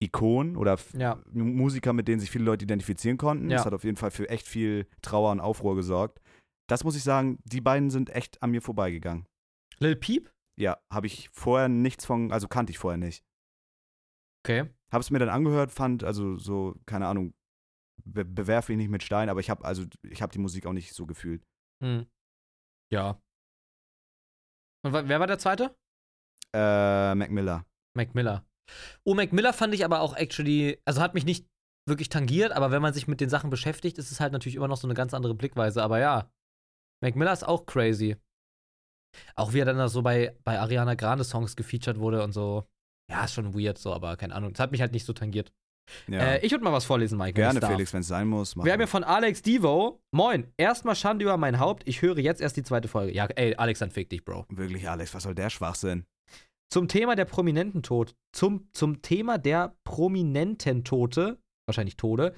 Ikonen oder Ja. Musiker, mit denen sich viele Leute identifizieren konnten. Ja. Das hat auf jeden Fall für echt viel Trauer und Aufruhr gesorgt. Das muss ich sagen, die beiden sind echt an mir vorbeigegangen. Lil Peep? Ja, habe ich vorher nichts von, also kannte ich vorher nicht. Okay. Habe es mir dann angehört, fand, also so, keine Ahnung, be bewerfe ich nicht mit Stein, aber ich habe also, ich habe die Musik auch nicht so gefühlt. Hm. Ja. Und wer war der zweite? Äh, Mac Miller. Mac Miller. Oh, Mac Miller fand ich aber auch actually, also hat mich nicht wirklich tangiert, aber wenn man sich mit den Sachen beschäftigt, ist es halt natürlich immer noch so eine ganz andere Blickweise. Aber ja, Mac Miller ist auch crazy. Auch wie er dann da so bei, bei Ariana Grande Songs gefeatured wurde und so. Ja, ist schon weird so, aber keine Ahnung. Das hat mich halt nicht so tangiert. Ja. Äh, ich würde mal was vorlesen, Mike. Gerne. Felix, wenn es sein muss. Wir haben ja von Alex Devo. Moin, erstmal Schande über mein Haupt. Ich höre jetzt erst die zweite Folge. Ja, ey, Alex, dann fick dich, Bro. Wirklich, Alex, was soll der Schwachsinn? Zum Thema der prominenten Tod, zum, zum Thema der prominenten Tote, wahrscheinlich Tode,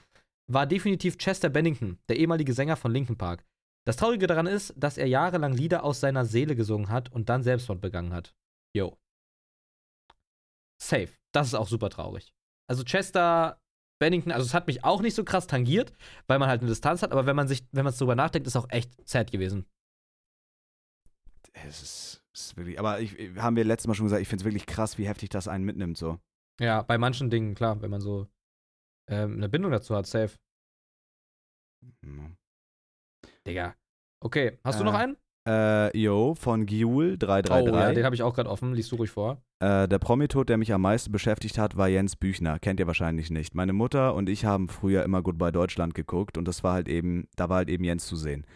war definitiv Chester Bennington, der ehemalige Sänger von Linkin Park. Das Traurige daran ist, dass er jahrelang Lieder aus seiner Seele gesungen hat und dann Selbstmord begangen hat. Yo. Safe. Das ist auch super traurig. Also Chester Bennington, also es hat mich auch nicht so krass tangiert, weil man halt eine Distanz hat, aber wenn man sich, wenn man es drüber nachdenkt, ist auch echt sad gewesen. Es ist, es ist wirklich, aber ich, haben wir letztes Mal schon gesagt, ich finde es wirklich krass, wie heftig das einen mitnimmt, so. Ja, bei manchen Dingen, klar, wenn man so ähm, eine Bindung dazu hat, safe. Mhm. Digga. Okay, hast du Äh, noch einen? Äh, yo, von Giul 333. Oh ja, den habe ich auch gerade offen. Liest du ruhig vor. Äh, der Promitod, der mich am meisten beschäftigt hat, war Jens Büchner. Kennt ihr wahrscheinlich nicht. Meine Mutter und ich haben früher immer Goodbye Deutschland geguckt und das war halt eben, da war halt eben Jens zu sehen.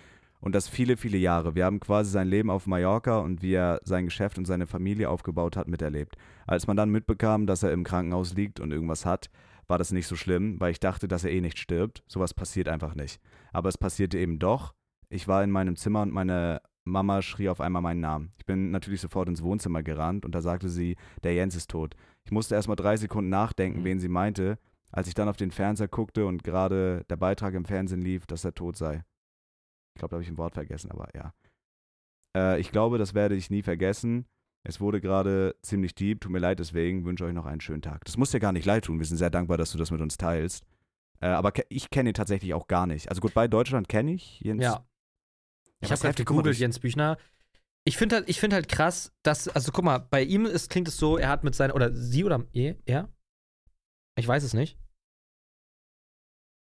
Und das viele, viele Jahre. Wir haben quasi sein Leben auf Mallorca und wie er sein Geschäft und seine Familie aufgebaut hat, miterlebt. Als man dann mitbekam, dass er im Krankenhaus liegt und irgendwas hat, war das nicht so schlimm, weil ich dachte, dass er eh nicht stirbt. Sowas passiert einfach nicht. Aber es passierte eben doch. Ich war in meinem Zimmer und meine Mama schrie auf einmal meinen Namen. Ich bin natürlich sofort ins Wohnzimmer gerannt und da sagte sie, der Jens ist tot. Ich musste erst mal drei Sekunden nachdenken, Mhm. wen sie meinte, als ich dann auf den Fernseher guckte und gerade der Beitrag im Fernsehen lief, dass er tot sei. Ich glaube, da habe ich ein Wort vergessen, aber ja. Äh, ich glaube, das werde ich nie vergessen. Es wurde gerade ziemlich deep, tut mir leid deswegen, wünsche euch noch einen schönen Tag. Das muss dir gar nicht leid tun, wir sind sehr dankbar, dass du das mit uns teilst. Äh, aber ke- ich kenne ihn tatsächlich auch gar nicht. Also Goodbye Deutschland kenne ich, Jens. Ja. Ich habe mal, gegoogelt, Jens Büchner. Ich finde halt, ich find halt krass, dass, also guck mal, bei ihm ist, klingt es so, er hat mit seinen, oder sie oder er? er? Ich weiß es nicht.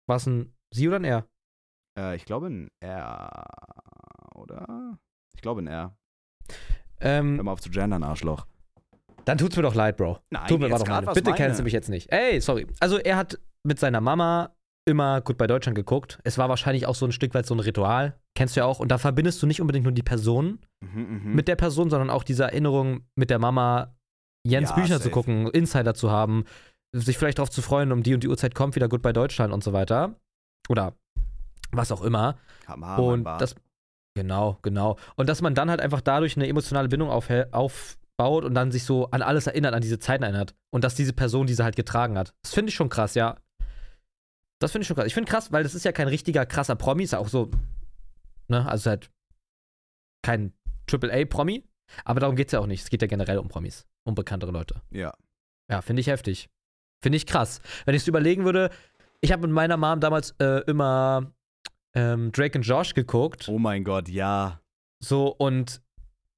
War es ein sie oder ein er? Äh, ich glaube ein R, oder? Ich glaube ein R. Hör Ähm, mal auf zu gendern, Arschloch. dann tut's mir doch leid, Bro. Nein, Tut mir doch leid. Bitte meine. kennst du mich jetzt nicht. Ey, sorry. Also er hat mit seiner Mama immer gut bei Deutschland geguckt. Es war wahrscheinlich auch so ein Stück weit so ein Ritual. Kennst du ja auch. Und da verbindest du nicht unbedingt nur die Person Mhm, mhm. mit der Person, sondern auch diese Erinnerung mit der Mama, Jens Ja, Büchner zu safe. gucken, Insider zu haben, sich vielleicht darauf zu freuen, um die und die Uhrzeit kommt wieder gut bei Deutschland und so weiter. Oder was auch immer. Haare, und das. Genau, genau. Und dass man dann halt einfach dadurch eine emotionale Bindung aufhält, aufbaut und dann sich so an alles erinnert, an diese Zeiten erinnert. Und dass diese Person diese halt getragen hat. Das finde ich schon krass, ja. Das finde ich schon krass. Ich finde krass, weil das ist ja kein richtiger krasser Promi, ist ja auch so, ne, also halt kein AAA-Promi. Aber darum geht es ja auch nicht. Es geht ja generell um Promis, um bekanntere Leute. ja. Ja, finde ich heftig. Finde ich krass. Wenn ich es überlegen würde, ich habe mit meiner Mom damals äh, immer ähm, Drake und Josh geguckt. Oh mein Gott, ja. So, und,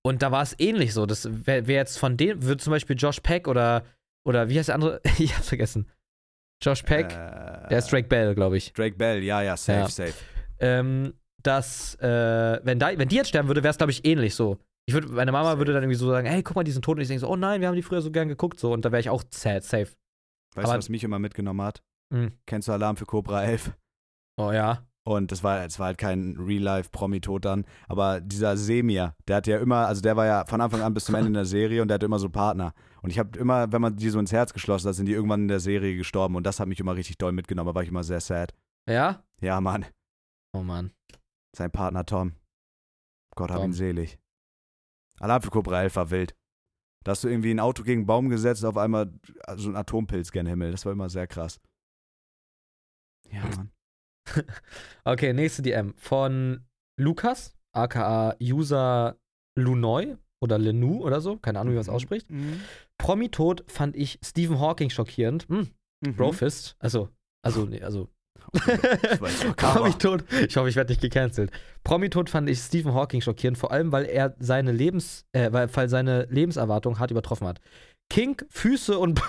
und da war es ähnlich so. Das wäre wär jetzt von dem, würde zum Beispiel Josh Peck oder, oder wie heißt der andere? ich hab's vergessen. Josh Peck, Äh, der ist Drake Bell, glaube ich. Drake Bell, ja, ja, safe, Ja. safe. Ähm, dass, äh, wenn, da, wenn die jetzt sterben würde, wäre es, glaube ich, ähnlich so. Ich würde, meine Mama Safe. würde dann irgendwie so sagen, hey, guck mal, die sind tot. Und ich denke so, oh nein, wir haben die früher so gern geguckt. So, und da wäre ich auch sad, safe. Weißt du, was mich immer mitgenommen hat? Mhm. Kennst du Alarm für Cobra 11? Oh ja. Und das war, das war halt kein Real-Life-Promi-Tod dann. Aber dieser Semir, der hat ja immer, also der war ja von Anfang an bis zum Ende in der Serie und der hatte immer so Partner. Und ich habe immer, wenn man die so ins Herz geschlossen hat, sind die irgendwann in der Serie gestorben. Und das hat mich immer richtig doll mitgenommen. Da war ich immer sehr sad. Ja? Ja, Mann. Oh Mann. Sein Partner Tom. Gott hab Tom. ihn selig. Alarm für Cobra 11 war wild. Da hast du irgendwie ein Auto gegen einen Baum gesetzt, auf einmal so ein Atompilz gen Himmel. Das war immer sehr krass. Ja, Mann. Okay, nächste DM von Lukas, aka User Lunoy. oder Lenou oder so, keine Ahnung, wie man es ausspricht. Mhm. Promi-Tod fand ich Stephen Hawking schockierend. Hm, Mhm. Brofist, also, also, nee, also. Ich weiß Cover. Promi-Tod, ich hoffe, ich werde nicht gecancelt. Promi-Tod fand ich Stephen Hawking schockierend, vor allem, weil er seine Lebens, äh, weil, weil seine Lebenserwartung hart übertroffen hat. Kink, Füße und.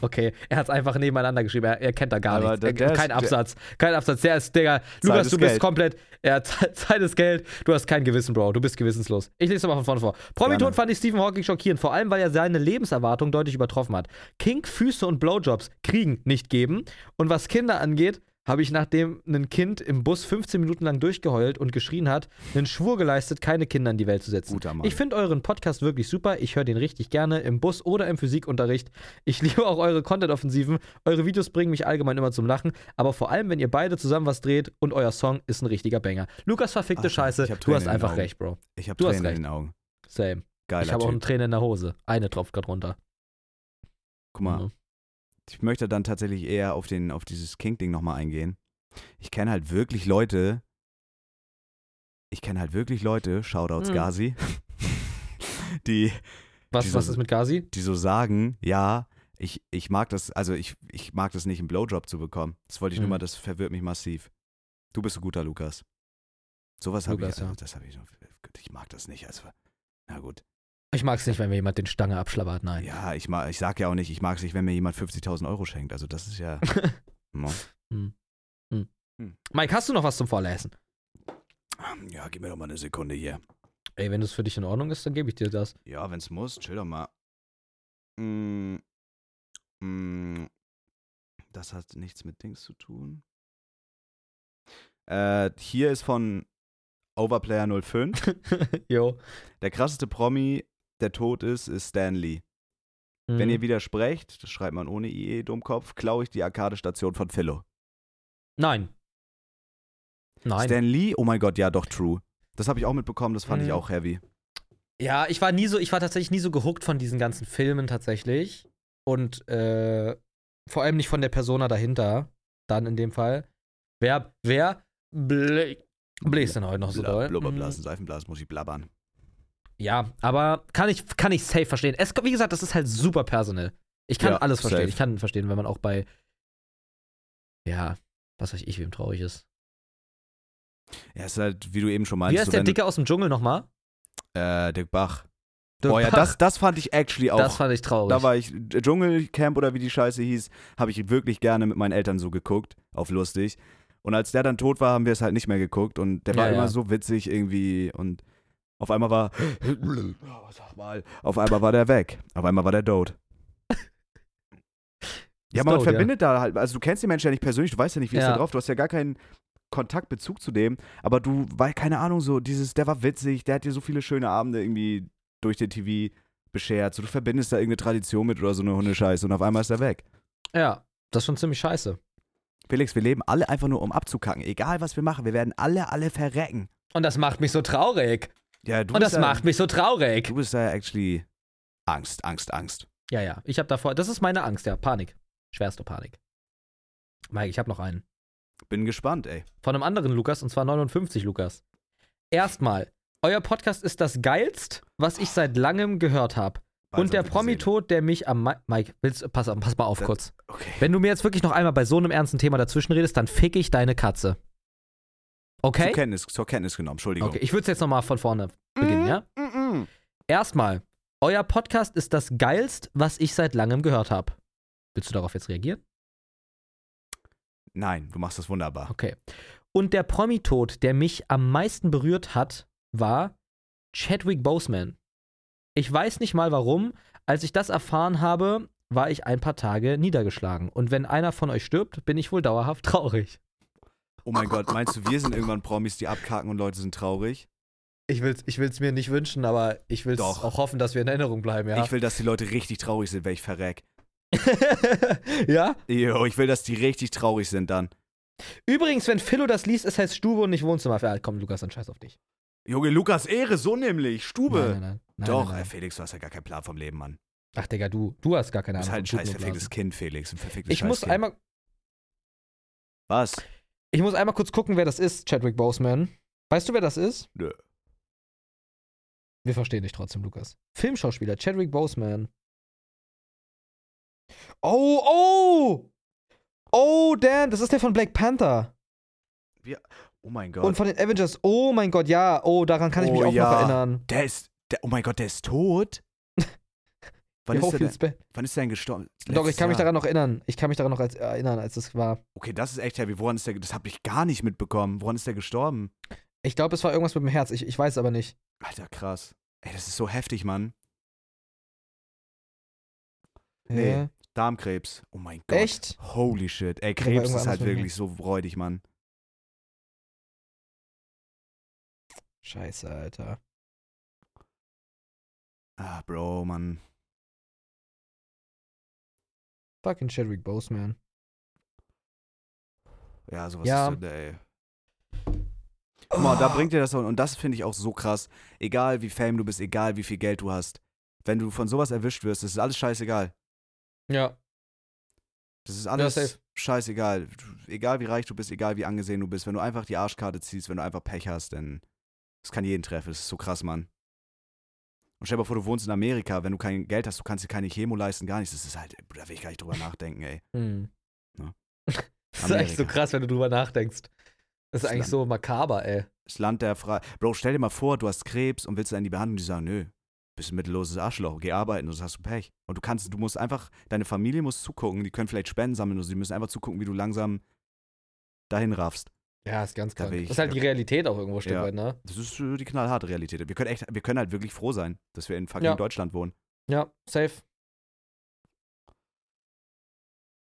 Okay, er hat es einfach nebeneinander geschrieben. Er, er kennt da gar Aber nichts. der- Er, ist- kein der- Absatz. Kein Absatz. Der ist, Digga. Lukas, ist du bist Geld. komplett. Er hat Zeit- ist Geld. Du hast kein Gewissen, Bro. Du bist gewissenslos. Ich lese mal von vorne vor. Promi-Tod fand ich Stephen Hawking schockierend, vor allem, weil er seine Lebenserwartung deutlich übertroffen hat. Kink, Füße und Blowjobs kriegen, nicht geben. Und was Kinder angeht, habe ich, nachdem ein Kind im Bus 15 Minuten lang durchgeheult und geschrien hat, einen Schwur geleistet, keine Kinder in die Welt zu setzen. Guter Mann. Ich finde euren Podcast wirklich super. Ich höre den richtig gerne im Bus oder im Physikunterricht. Ich liebe auch eure Content-Offensiven. Eure Videos bringen mich allgemein immer zum Lachen. Aber vor allem, wenn ihr beide zusammen was dreht und euer Song ist ein richtiger Banger. Lukas, verfickte Alter, Scheiße. Du hast einfach recht, Bro. Ich habe Tränen in den Augen. Same. Geiler ich habe auch eine. Träne in der Hose. Eine tropft gerade runter. Guck mal, Mhm. Ich möchte dann tatsächlich eher auf, den, auf dieses Kink-Ding nochmal eingehen. Ich kenne halt wirklich Leute, ich kenne halt wirklich Leute, Shoutouts Mhm. Gazi, die, Was, Diese- was ist mit Gazi? die so sagen, ja, ich, ich mag das, also ich, ich mag das nicht, einen Blowjob zu bekommen. Das wollte ich nur Mhm. mal, das verwirrt mich massiv. Du bist ein guter Lukas. Sowas habe ich, Lukas, ja. also, das habe ich, ich mag das nicht, also, na gut. Ich mag es nicht, wenn mir jemand den Stange abschlabbert. Nein. Ja, ich, mag, ich sag ja auch nicht, ich mag es nicht, wenn mir jemand 50.000 Euro schenkt, also das ist ja, no. Mike, hast du noch was zum Vorlesen? ja, gib mir doch mal eine Sekunde hier. Ey, wenn es für dich in Ordnung ist, dann gebe ich dir das. Ja, wenn's muss, chill doch mal. Mm, mm, das hat nichts mit Dings zu tun. Äh, hier ist von Overplayer 05. jo. Der krasseste Promi, der tot ist, ist Stan Lee. Wenn Mhm. ihr widersprecht, das schreibt man ohne IE, Dummkopf, klaue ich die Arcade-Station von Philo. Nein. Nein. Stan Lee, oh mein Gott, ja, doch, true. Das habe ich auch mitbekommen, das fand ich Mhm. auch heavy. Ja, ich war nie so, ich war tatsächlich nie so gehuckt von diesen ganzen Filmen tatsächlich. Und äh, vor allem nicht von der Persona dahinter, dann in dem Fall. Wer, wer blä bläst denn heute noch so Bla- doll? Blubberblasen, Seifenblasen, muss ich blabbern. Ja, aber kann ich, kann ich safe verstehen. Es, wie gesagt, das ist halt super personal. Ich kann Ja, alles verstehen. safe. Ich kann verstehen, wenn man auch bei, ja, was weiß ich, wem traurig ist. Ja, ist halt, wie du eben schon Wie meinst. heißt so, der Dicke aus dem Dschungel nochmal? Äh, Dirk Bach. Dirk Boah, ja, das, das fand ich actually auch. Das fand ich traurig. da war ich, Dschungelcamp oder wie die Scheiße hieß, habe ich wirklich gerne mit meinen Eltern so geguckt, auf lustig. Und als der dann tot war, haben wir es halt nicht mehr geguckt und der war Ja, immer ja. so witzig irgendwie und auf einmal war, sag mal, auf einmal war der weg. Auf einmal war der tot. Ja, Ist man ja. verbindet da halt, also du kennst den Menschen ja nicht persönlich, du weißt ja nicht, wie ist Ja. der drauf, du hast ja gar keinen Kontaktbezug zu dem, aber du, weil, keine Ahnung, so dieses, der war witzig, der hat dir so viele schöne Abende irgendwie durch den TV beschert, so du verbindest da irgendeine Tradition mit oder so eine Hundescheiße und auf einmal ist er weg. ja, das ist schon ziemlich scheiße. Felix, wir leben alle einfach nur um abzukacken, egal was wir machen, wir werden alle, alle verrecken. Und das macht mich so traurig. Ja, du Und das ja, macht mich so traurig. Du bist da ja actually Angst, Angst, Angst. Ja, ja. Ich habe davor, das ist meine Angst, ja. Panik. Schwerste Panik. Mike, ich habe noch einen. Bin gespannt, ey. Von einem anderen Lukas, und zwar 59 Lukas. Erstmal, euer Podcast ist das geilst, was ich seit langem gehört habe. Und der Promi-Tod, der mich am Mike, willst, pass, pass mal auf Das- kurz. Okay. Wenn du mir jetzt wirklich noch einmal bei so einem ernsten Thema dazwischen redest, dann fick ich deine Katze. Zur Okay? Kenntnis, zur Kenntnis genommen, Entschuldigung. Okay, ich würde es jetzt nochmal von vorne beginnen, ja? Mm-mm. Erstmal, euer Podcast ist das geilst, was ich seit langem gehört habe. Willst du darauf jetzt reagieren? Nein, du machst das wunderbar. Okay. Und der Promi-Tod, der mich am meisten berührt hat, war Chadwick Boseman. Ich weiß nicht mal warum. Als ich das erfahren habe, war ich ein paar Tage niedergeschlagen. Und wenn einer von euch stirbt, bin ich wohl dauerhaft traurig. Oh mein Gott, meinst du, wir sind irgendwann Promis, die abkacken und Leute sind traurig? Ich will es ich will's mir nicht wünschen, aber ich will auch hoffen, dass wir in Erinnerung bleiben, ja. Ich will, dass die Leute richtig traurig sind, wenn ich verreck. ja? Jo, ich will, dass die richtig traurig sind dann. Übrigens, wenn Philo das liest, es heißt Stube und nicht Wohnzimmer. Ja, komm, Lukas, dann scheiß auf dich. Junge, Lukas Ehre, so nämlich. Stube. Nein, nein, nein. nein Doch, nein, nein. Felix, du hast ja gar keinen Plan vom Leben, Mann. Ach, Digga, du, du hast gar keine Du bist Ahnung. halt ein scheiß verficktes. Kind, Felix. Ein verficktes Ich muss Scheißkind. einmal, Was? Ich muss einmal kurz gucken, wer das ist, Chadwick Boseman. Weißt du, wer das ist? Nö. Wir verstehen dich trotzdem, Lukas. Filmschauspieler, Chadwick Boseman. Oh, oh! Oh, Dan, das ist der von Black Panther. Oh mein Gott. Und von den Avengers. Oh mein Gott, ja. Oh, daran kann ich mich Oh, auch ja. noch erinnern. der ist. Der, oh mein Gott, der ist tot? Wann, Jo, ist, der feels denn, wann ist der denn gestorben? Doch, ich Letztes kann mich Jahr. daran noch erinnern. Ich kann mich daran noch als, erinnern, als das war. Okay, das ist echt heavy. Woran ist der. Das habe ich gar nicht mitbekommen. Woran ist der gestorben? Ich glaube, es war irgendwas mit dem Herz. Ich, ich weiß aber nicht. Alter, krass. Ey, das ist so heftig, Mann. Nee. Hä? Darmkrebs. Oh mein Gott. Echt? Holy shit. Ey, Krebs ist halt wirklich so freudig, Mann. Scheiße, Alter. Ah, Bro, Mann. Fucking Chadwick Boseman. Ja, sowas Ja. ist so, ey. Guck mal, da bringt dir das und, und das finde ich auch so krass. Egal wie fame du bist, egal wie viel Geld du hast. Wenn du von sowas erwischt wirst, das ist alles scheißegal. Ja. Das ist alles safe. scheißegal. Egal wie reich du bist, egal wie angesehen du bist, wenn du einfach die Arschkarte ziehst, wenn du einfach Pech hast, dann. Das kann jeden treffen. Das ist so krass, Mann. Und stell dir mal vor, du wohnst in Amerika, wenn du kein Geld hast, du kannst dir keine Chemo leisten, gar nichts. Das ist halt, da will ich gar nicht drüber nachdenken, ey. Hm. Ja. das ist echt so krass, wenn du drüber nachdenkst. Das ist Das eigentlich Land. so makaber, ey. Das Land der Frei. Bro, stell dir mal vor, du hast Krebs und willst da in die Behandlung, die sagen, nö, bist ein mittelloses Arschloch, geh arbeiten, sonst hast du Pech. Und du kannst, du musst einfach, deine Familie muss zugucken, die können vielleicht Spenden sammeln, oder sie müssen einfach zugucken, wie du langsam dahin raffst. Ja, ist ganz Da will ich- Das ist halt die Realität auch irgendwo ein Stück Ja. weit, ne? Das ist die knallharte Realität. Wir können echt, wir können halt wirklich froh sein, dass wir in fucking Ja. Deutschland wohnen. Ja, safe.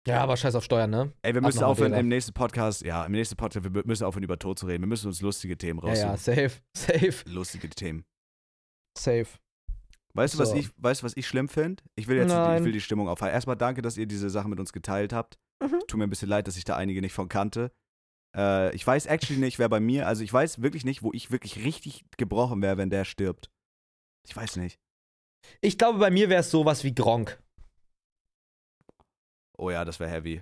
Ja, aber scheiß auf Steuern, ne? Ey, wir müssen aufhören im nächsten Podcast, ja, im nächsten Podcast, wir müssen aufhören über Tod zu reden. Wir müssen uns lustige Themen Ja, ja, raussuchen. safe, safe, Lustige Themen. safe. Weißt du, was So. ich, weißt du, was ich schlimm finde? Ich will jetzt ich Nein. will die Stimmung aufhalten. Erstmal danke, dass ihr diese Sache mit uns geteilt habt. Mhm. Tut mir ein bisschen leid, dass ich da einige nicht von kannte. Äh, ich weiß actually nicht, wer bei mir, also ich weiß wirklich nicht, wo ich wirklich richtig gebrochen wäre, wenn der stirbt. Ich weiß nicht. Ich glaube, bei mir wäre es sowas wie Gronk. Oh ja, das wäre heavy.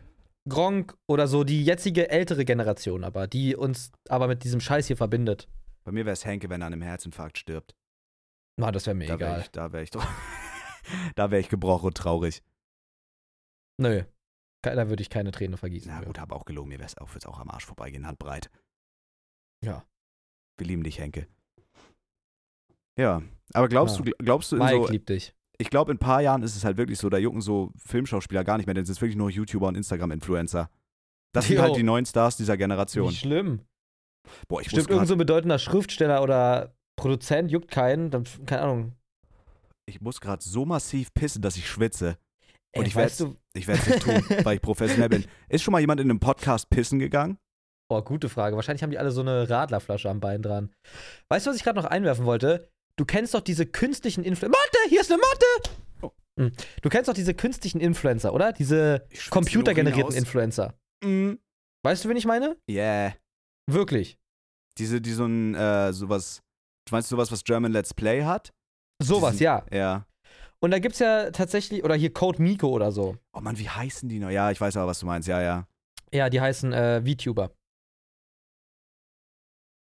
Gronk oder so die jetzige ältere Generation, aber die uns aber mit diesem Scheiß hier verbindet. Bei mir wäre es Henke, wenn er an einem Herzinfarkt stirbt. Na, das wäre mir Da egal. ich, da wäre ich, da wäre ich gebrochen und traurig. Nö. Da würde ich keine Träne vergießen. Na gut, habe auch gelogen. Mir wäre es auch, wird's auch am Arsch vorbeigehen, handbreit. Ja. Wir lieben dich, Henke. Ja, aber glaubst Ja. du, glaubst du in Mike so, liebt dich. ich glaube, in ein paar Jahren ist es halt wirklich so, da jucken so Filmschauspieler gar nicht mehr, denn es sind wirklich nur YouTuber und Instagram-Influencer. Das sind Jo. halt die neuen Stars dieser Generation. Wie schlimm. Boah, ich Stimmt, irgend so ein bedeutender Schriftsteller oder Produzent juckt keinen, dann, keine Ahnung. ich muss gerade so massiv pissen, dass ich schwitze. Und ich du, werde es nicht tun, weil ich professionell bin. Ist schon mal jemand in einem Podcast pissen gegangen? Boah, gute Frage. Wahrscheinlich haben die alle so eine Radlerflasche am Bein dran. Weißt du, was ich gerade noch einwerfen wollte? Du kennst doch diese künstlichen Influencer. Motte, hier ist eine Motte! Oh. Hm. Du kennst doch diese künstlichen Influencer, oder? Diese computergenerierten. Influencer. Mm. Weißt du, wen ich meine? Yeah. Wirklich. Diese, die so ein, äh, sowas, du meinst sowas, was German Let's Play hat? Sowas, Diesen- ja. Ja. Und da gibt's ja tatsächlich, oder hier Code Miko oder so. Oh Mann, wie heißen die noch? Ja, ich weiß aber, was du meinst. Ja, ja. Ja, die heißen äh, VTuber.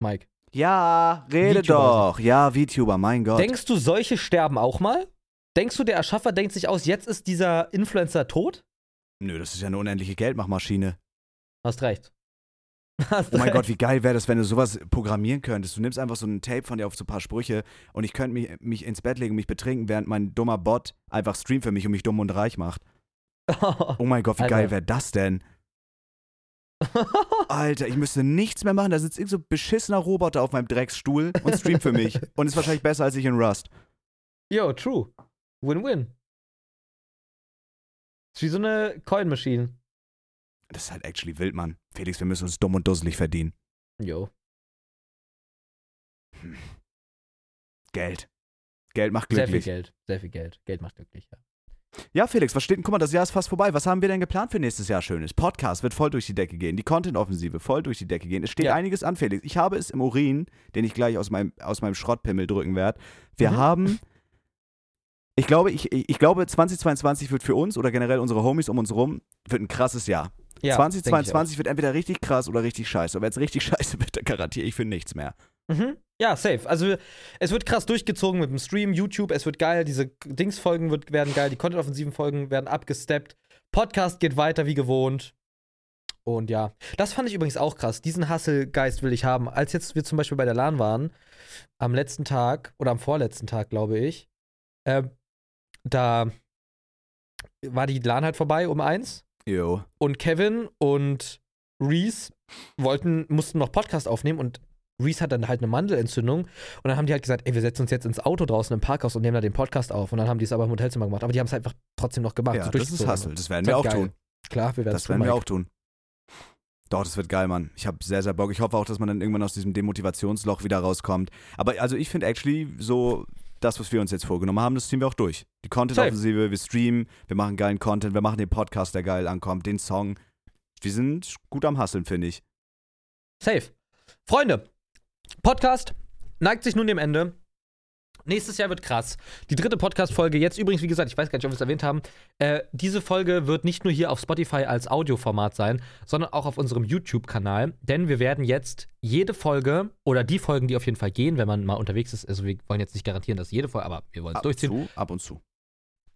Mike. Ja, rede VTuber doch. Ja, VTuber, mein Gott. Denkst du, solche sterben auch mal? Denkst du, der Erschaffer denkt sich aus, jetzt ist dieser Influencer tot? Nö, das ist ja eine unendliche Geldmachmaschine. Hast recht. Hast Oh mein recht. Gott, wie geil wäre das, wenn du sowas programmieren könntest. Du nimmst einfach so ein Tape von dir auf so ein paar Sprüche und ich könnte mich, mich ins Bett legen und mich betrinken, während mein dummer Bot einfach streamt für mich und mich dumm und reich macht. Oh mein Gott, wie Alter. geil wäre das denn? Alter, ich müsste nichts mehr machen. Da sitzt irgend so ein beschissener Roboter auf meinem Drecksstuhl und streamt für mich. Und ist wahrscheinlich besser als ich in Rust. Yo, true. Win-win. Ist wie so eine Coin-Machine. Das ist halt actually wild, Mann. Felix, wir müssen uns dumm und dusselig verdienen. Yo. Geld. Geld macht Sehr viel glücklich. Geld. Sehr viel Geld. Geld macht glücklich, ja. Ja, Felix, was steht denn? Guck mal, das Jahr ist fast vorbei. Was haben wir denn geplant für nächstes Jahr Schönes? Podcast wird voll durch die Decke gehen. Die Content-Offensive voll durch die Decke gehen. Es steht Ja. einiges an, Felix. Ich habe es im Urin, den ich gleich aus meinem, aus meinem Schrottpimmel drücken werde. Wir Mhm. haben. Ich glaube, ich, ich glaube, 2022 wird für uns oder generell unsere Homies um uns rum wird ein krasses Jahr. Ja, 2022 wird entweder richtig krass oder richtig scheiße. Und wenn es richtig scheiße wird, dann garantiere ich für nichts mehr. Mhm. Ja, safe. Also es wird krass durchgezogen mit dem Stream, YouTube, es wird geil, diese Dings-Folgen wird, werden geil, die Content-offensiven Folgen werden abgesteppt. Podcast geht weiter wie gewohnt. Und ja, das fand ich übrigens auch krass. Diesen Hustle-Geist will ich haben. Als jetzt wir zum Beispiel bei der LAN waren, am letzten Tag oder am vorletzten Tag, glaube ich, äh, da war die LAN halt vorbei um eins. Jo. Und Kevin und Reese wollten, mussten noch Podcast aufnehmen und Reese hat dann halt eine Mandelentzündung und dann haben die halt gesagt, ey, wir setzen uns jetzt ins Auto draußen im Parkhaus und nehmen da den Podcast auf und dann haben die es aber im Hotelzimmer gemacht, aber die haben es einfach trotzdem noch gemacht. Ja, so das ist. Hustle. Das werden Das wir auch geil. tun. Klar, wir werden Das werden wir auch tun. Doch, das wird geil, Mann. Ich habe sehr, sehr Bock. Ich hoffe auch, dass man dann irgendwann aus diesem Demotivationsloch wieder rauskommt. Aber also ich finde actually so, das, was wir uns jetzt vorgenommen haben, das ziehen wir auch durch. Die Content-Offensive, wir streamen, wir machen geilen Content, wir machen den Podcast, der geil ankommt, den Song. Wir sind gut am Hasseln, finde ich. Safe. Freunde, Podcast neigt sich nun dem Ende. Nächstes Jahr wird krass. Die dritte Podcast-Folge, jetzt übrigens, wie gesagt, ich weiß gar nicht, ob wir es erwähnt haben, äh, diese Folge wird nicht nur hier auf Spotify als Audioformat sein, sondern auch auf unserem YouTube-Kanal. Denn wir werden jetzt jede Folge oder die Folgen, die auf jeden Fall gehen, wenn man mal unterwegs ist, also wir wollen jetzt nicht garantieren, dass jede Folge, aber wir wollen es Ab und durchziehen, zu, ab und zu.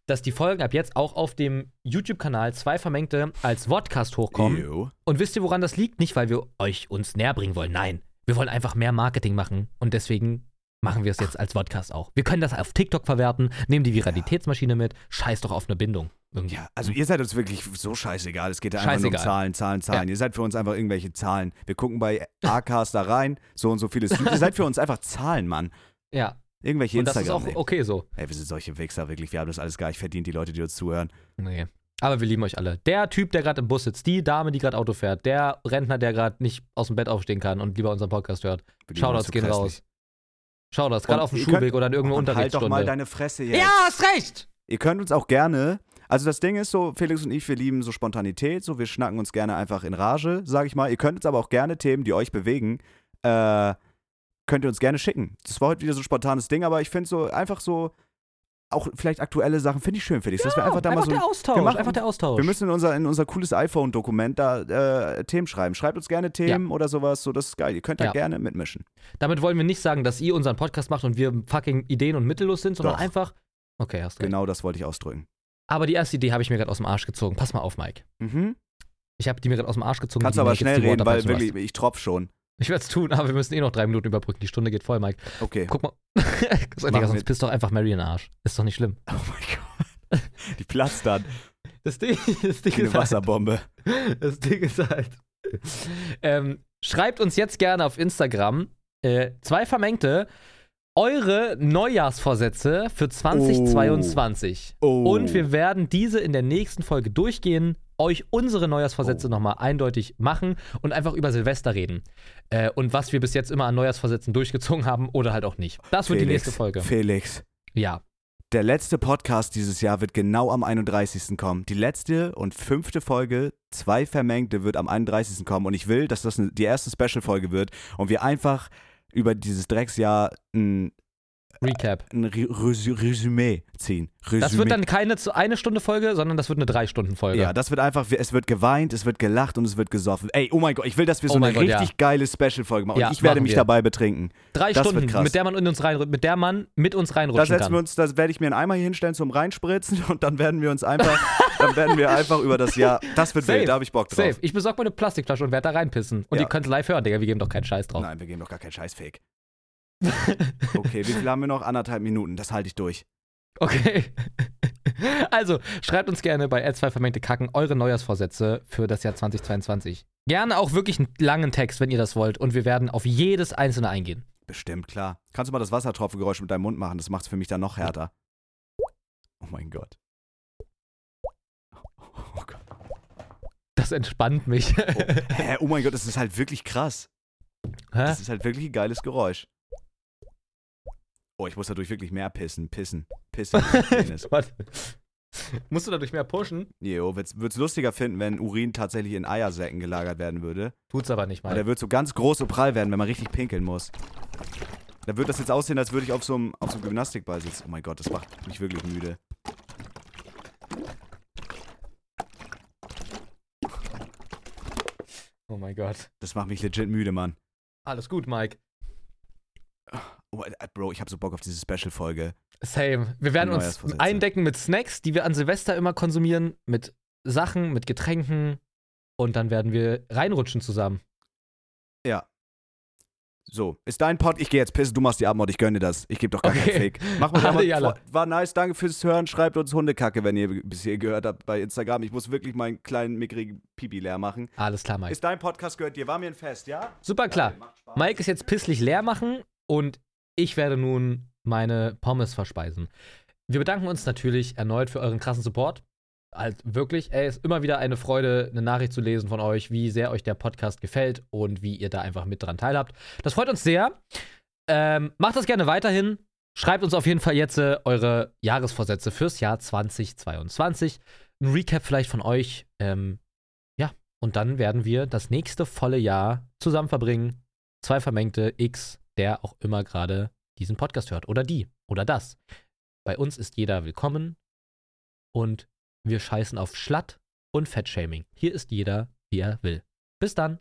dass die Folgen ab jetzt auch auf dem YouTube-Kanal zwei Vermengte als Vodcast hochkommen. Jo. Und wisst ihr, woran das liegt? Nicht, weil wir euch uns näher bringen wollen. Nein. Wir wollen einfach mehr Marketing machen. Und deswegen machen wir es jetzt als Podcast auch. Wir können das auf TikTok verwerten, nehmen die Viralitätsmaschine mit. Scheiß doch auf eine Bindung. Irgendwie. Ja, also ihr seid uns wirklich so scheißegal. Es geht ja einfach nur um. Zahlen, Zahlen, Zahlen. Ihr seid für uns einfach irgendwelche Zahlen. Wir gucken bei Acast da rein, so und so viele. Ihr seid für uns einfach Zahlen, Mann. Ja. Irgendwelche Und das ist auch Instagram. okay so. Ey, wir sind solche Wichser, wirklich. Wir haben das alles gar nicht verdient, die Leute, die uns zuhören. Nee. Aber wir lieben euch alle. Der Typ, der gerade im Bus sitzt, die Dame, die gerade Auto fährt, der Rentner, der gerade nicht aus dem Bett aufstehen kann und lieber unseren Podcast hört. Shoutouts gehen köstlich. Raus. Shoutouts, gerade auf dem ihr Schulweg könnt- oder in irgendeiner Und halt doch mal Unterrichtsstunde. deine Fresse jetzt. Ja, hast recht! Ihr könnt uns auch gerne, also das Ding ist so, Felix und ich, wir lieben so Spontanität, so wir schnacken uns gerne einfach in Rage, sag ich mal. Ihr könnt uns aber auch gerne Themen, die euch bewegen, äh, könnt ihr uns gerne schicken. Das war heute wieder so ein spontanes Ding, aber ich finde so einfach so, auch vielleicht aktuelle Sachen finde ich schön, Felix, dass wir einfach da mal so der Austausch, wir machen- einfach der Austausch. Wir müssen in unser, in unser cooles iPhone-Dokument da äh, Themen schreiben. Schreibt uns gerne Themen oder sowas, so das ist geil. Ihr könnt da Ja. gerne mitmischen. Damit wollen wir nicht sagen, dass ihr unseren Podcast macht und wir fucking ideen- und mittellos sind, sondern Doch. einfach. Okay, hast recht. Genau das wollte ich ausdrücken. Aber die erste Idee habe ich mir gerade aus dem Arsch gezogen. Pass mal auf, Mike. Mhm. Ich habe die mir gerade aus dem Arsch gezogen. Kannst die aber schnell reden, weil wirklich, ich tropf schon. Ich werde es tun, aber wir müssen eh noch drei Minuten überbrücken. Die Stunde geht voll, Mike. Okay. Guck mal. Digga, sonst pisst doch einfach Mary in den Arsch. Ist doch nicht schlimm. Oh mein Gott. Die platzt dann. Das Ding, das Ding eine ist halt, Wasserbombe. das Ding ist halt. Ähm, schreibt uns jetzt gerne auf Instagram äh, zwei Vermengte eure Neujahrsvorsätze für 2022. Oh. Und wir werden diese in der nächsten Folge durchgehen, euch unsere Neujahrsvorsätze Oh. nochmal eindeutig machen und einfach über Silvester reden. Äh, und was wir bis jetzt immer an Neujahrsvorsätzen durchgezogen haben oder halt auch nicht. Das wird die nächste Folge. Felix. Ja. Der letzte Podcast dieses Jahr wird genau am 31. kommen. Die letzte und fünfte Folge, zwei Vermengte, wird am 31. kommen. Und ich will, dass das die erste Special-Folge wird und wir einfach über dieses Drecksjahr ein, Recap. ein Re- Resü- Resümee ziehen. Resümee. Das wird dann keine eine Stunde Folge, sondern das wird eine drei Stunden Folge. Ja, das wird einfach, es wird geweint, es wird gelacht und es wird gesoffen. Ey, oh mein Gott, ich will, dass wir so Oh eine Gott, richtig ja. geile Special-Folge machen. Ja, und ich werde mich wir. dabei betrinken. drei das Stunden, krass. mit der man in uns rein, mit der man mit uns reinrutschen setzen kann. wir uns, da werde ich mir einen Eimer hier hinstellen zum Reinspritzen und dann werden wir uns einfach, dann werden wir einfach über das Jahr, das wird Safe. wild, da habe ich Bock drauf. Safe. Ich besorge mal eine Plastikflasche und werde da reinpissen. Und Ja. ihr könnt live hören, Digga. Wir geben doch keinen Scheiß drauf. Nein, wir geben doch gar keinen Scheiß-Fake. Okay, wie viel haben wir noch? Anderthalb Minuten, das halte ich durch. Okay. Also, schreibt uns gerne bei L2 Vermengte Kacken eure Neujahrsvorsätze für das Jahr 2022. Gerne auch wirklich einen langen Text, wenn ihr das wollt. Und wir werden auf jedes einzelne eingehen. Bestimmt, klar. Kannst du mal das Wassertropfengeräusch mit deinem Mund machen? Das macht es für mich dann noch härter. Oh mein Gott. Oh Gott. Das entspannt mich. Hä, oh mein Gott, das ist halt wirklich krass. Hä? Das ist halt wirklich ein geiles Geräusch. Oh, ich muss dadurch wirklich mehr pissen, pissen, pissen. Warte. Musst du dadurch mehr pushen? Jo, wird's, wird's lustiger finden, wenn Urin tatsächlich in Eiersäcken gelagert werden würde. Tut's aber nicht Aber mal. der wird so ganz groß und prall werden, wenn man richtig pinkeln muss. Da wird das jetzt aussehen, als würde ich auf so einem, auf so einem Gymnastikball sitzen. Oh mein Gott, das macht mich wirklich müde. mein Gott. Das macht mich legit müde, Mann. Alles gut, Mike. Oh, äh, Bro, ich habe so Bock auf diese Special-Folge. Same. Wir werden uns eindecken mit Snacks, die wir an Silvester immer konsumieren, mit Sachen, mit Getränken und dann werden wir reinrutschen zusammen. Ja. So, ist dein Pod. Ich gehe jetzt pissen, du machst die Abmord, ich gönne dir das. Ich gebe doch gar Okay. keinen Fick. Mach mal Alle mal. War nice, danke fürs Hören. Schreibt uns Hundekacke, wenn ihr bis hier gehört habt bei Instagram. Ich muss wirklich meinen kleinen mickrigen Pipi leer machen. Alles klar, Mike. Ist dein Podcast gehört dir? War mir ein Fest, ja? Super klar. Spaß. Mike ist jetzt pisslich leer machen und ich werde nun meine Pommes verspeisen. Wir bedanken uns natürlich erneut für euren krassen Support. Halt wirklich, ey, ist immer wieder eine Freude, eine Nachricht zu lesen von euch, wie sehr euch der Podcast gefällt und wie ihr da einfach mit dran teilhabt. Das freut uns sehr. Ähm, macht das gerne weiterhin. Schreibt uns auf jeden Fall jetzt äh, eure Jahresvorsätze fürs Jahr 2022. Ein Recap vielleicht von euch. Ähm, ja, und dann werden wir das nächste volle Jahr zusammen verbringen. Zwei Vermengte X, der auch immer gerade diesen Podcast hört. Oder die. Oder das. Bei uns ist jeder willkommen. Und wir scheißen auf Schlatt und Fettshaming. Hier ist jeder, wie er will. Bis dann.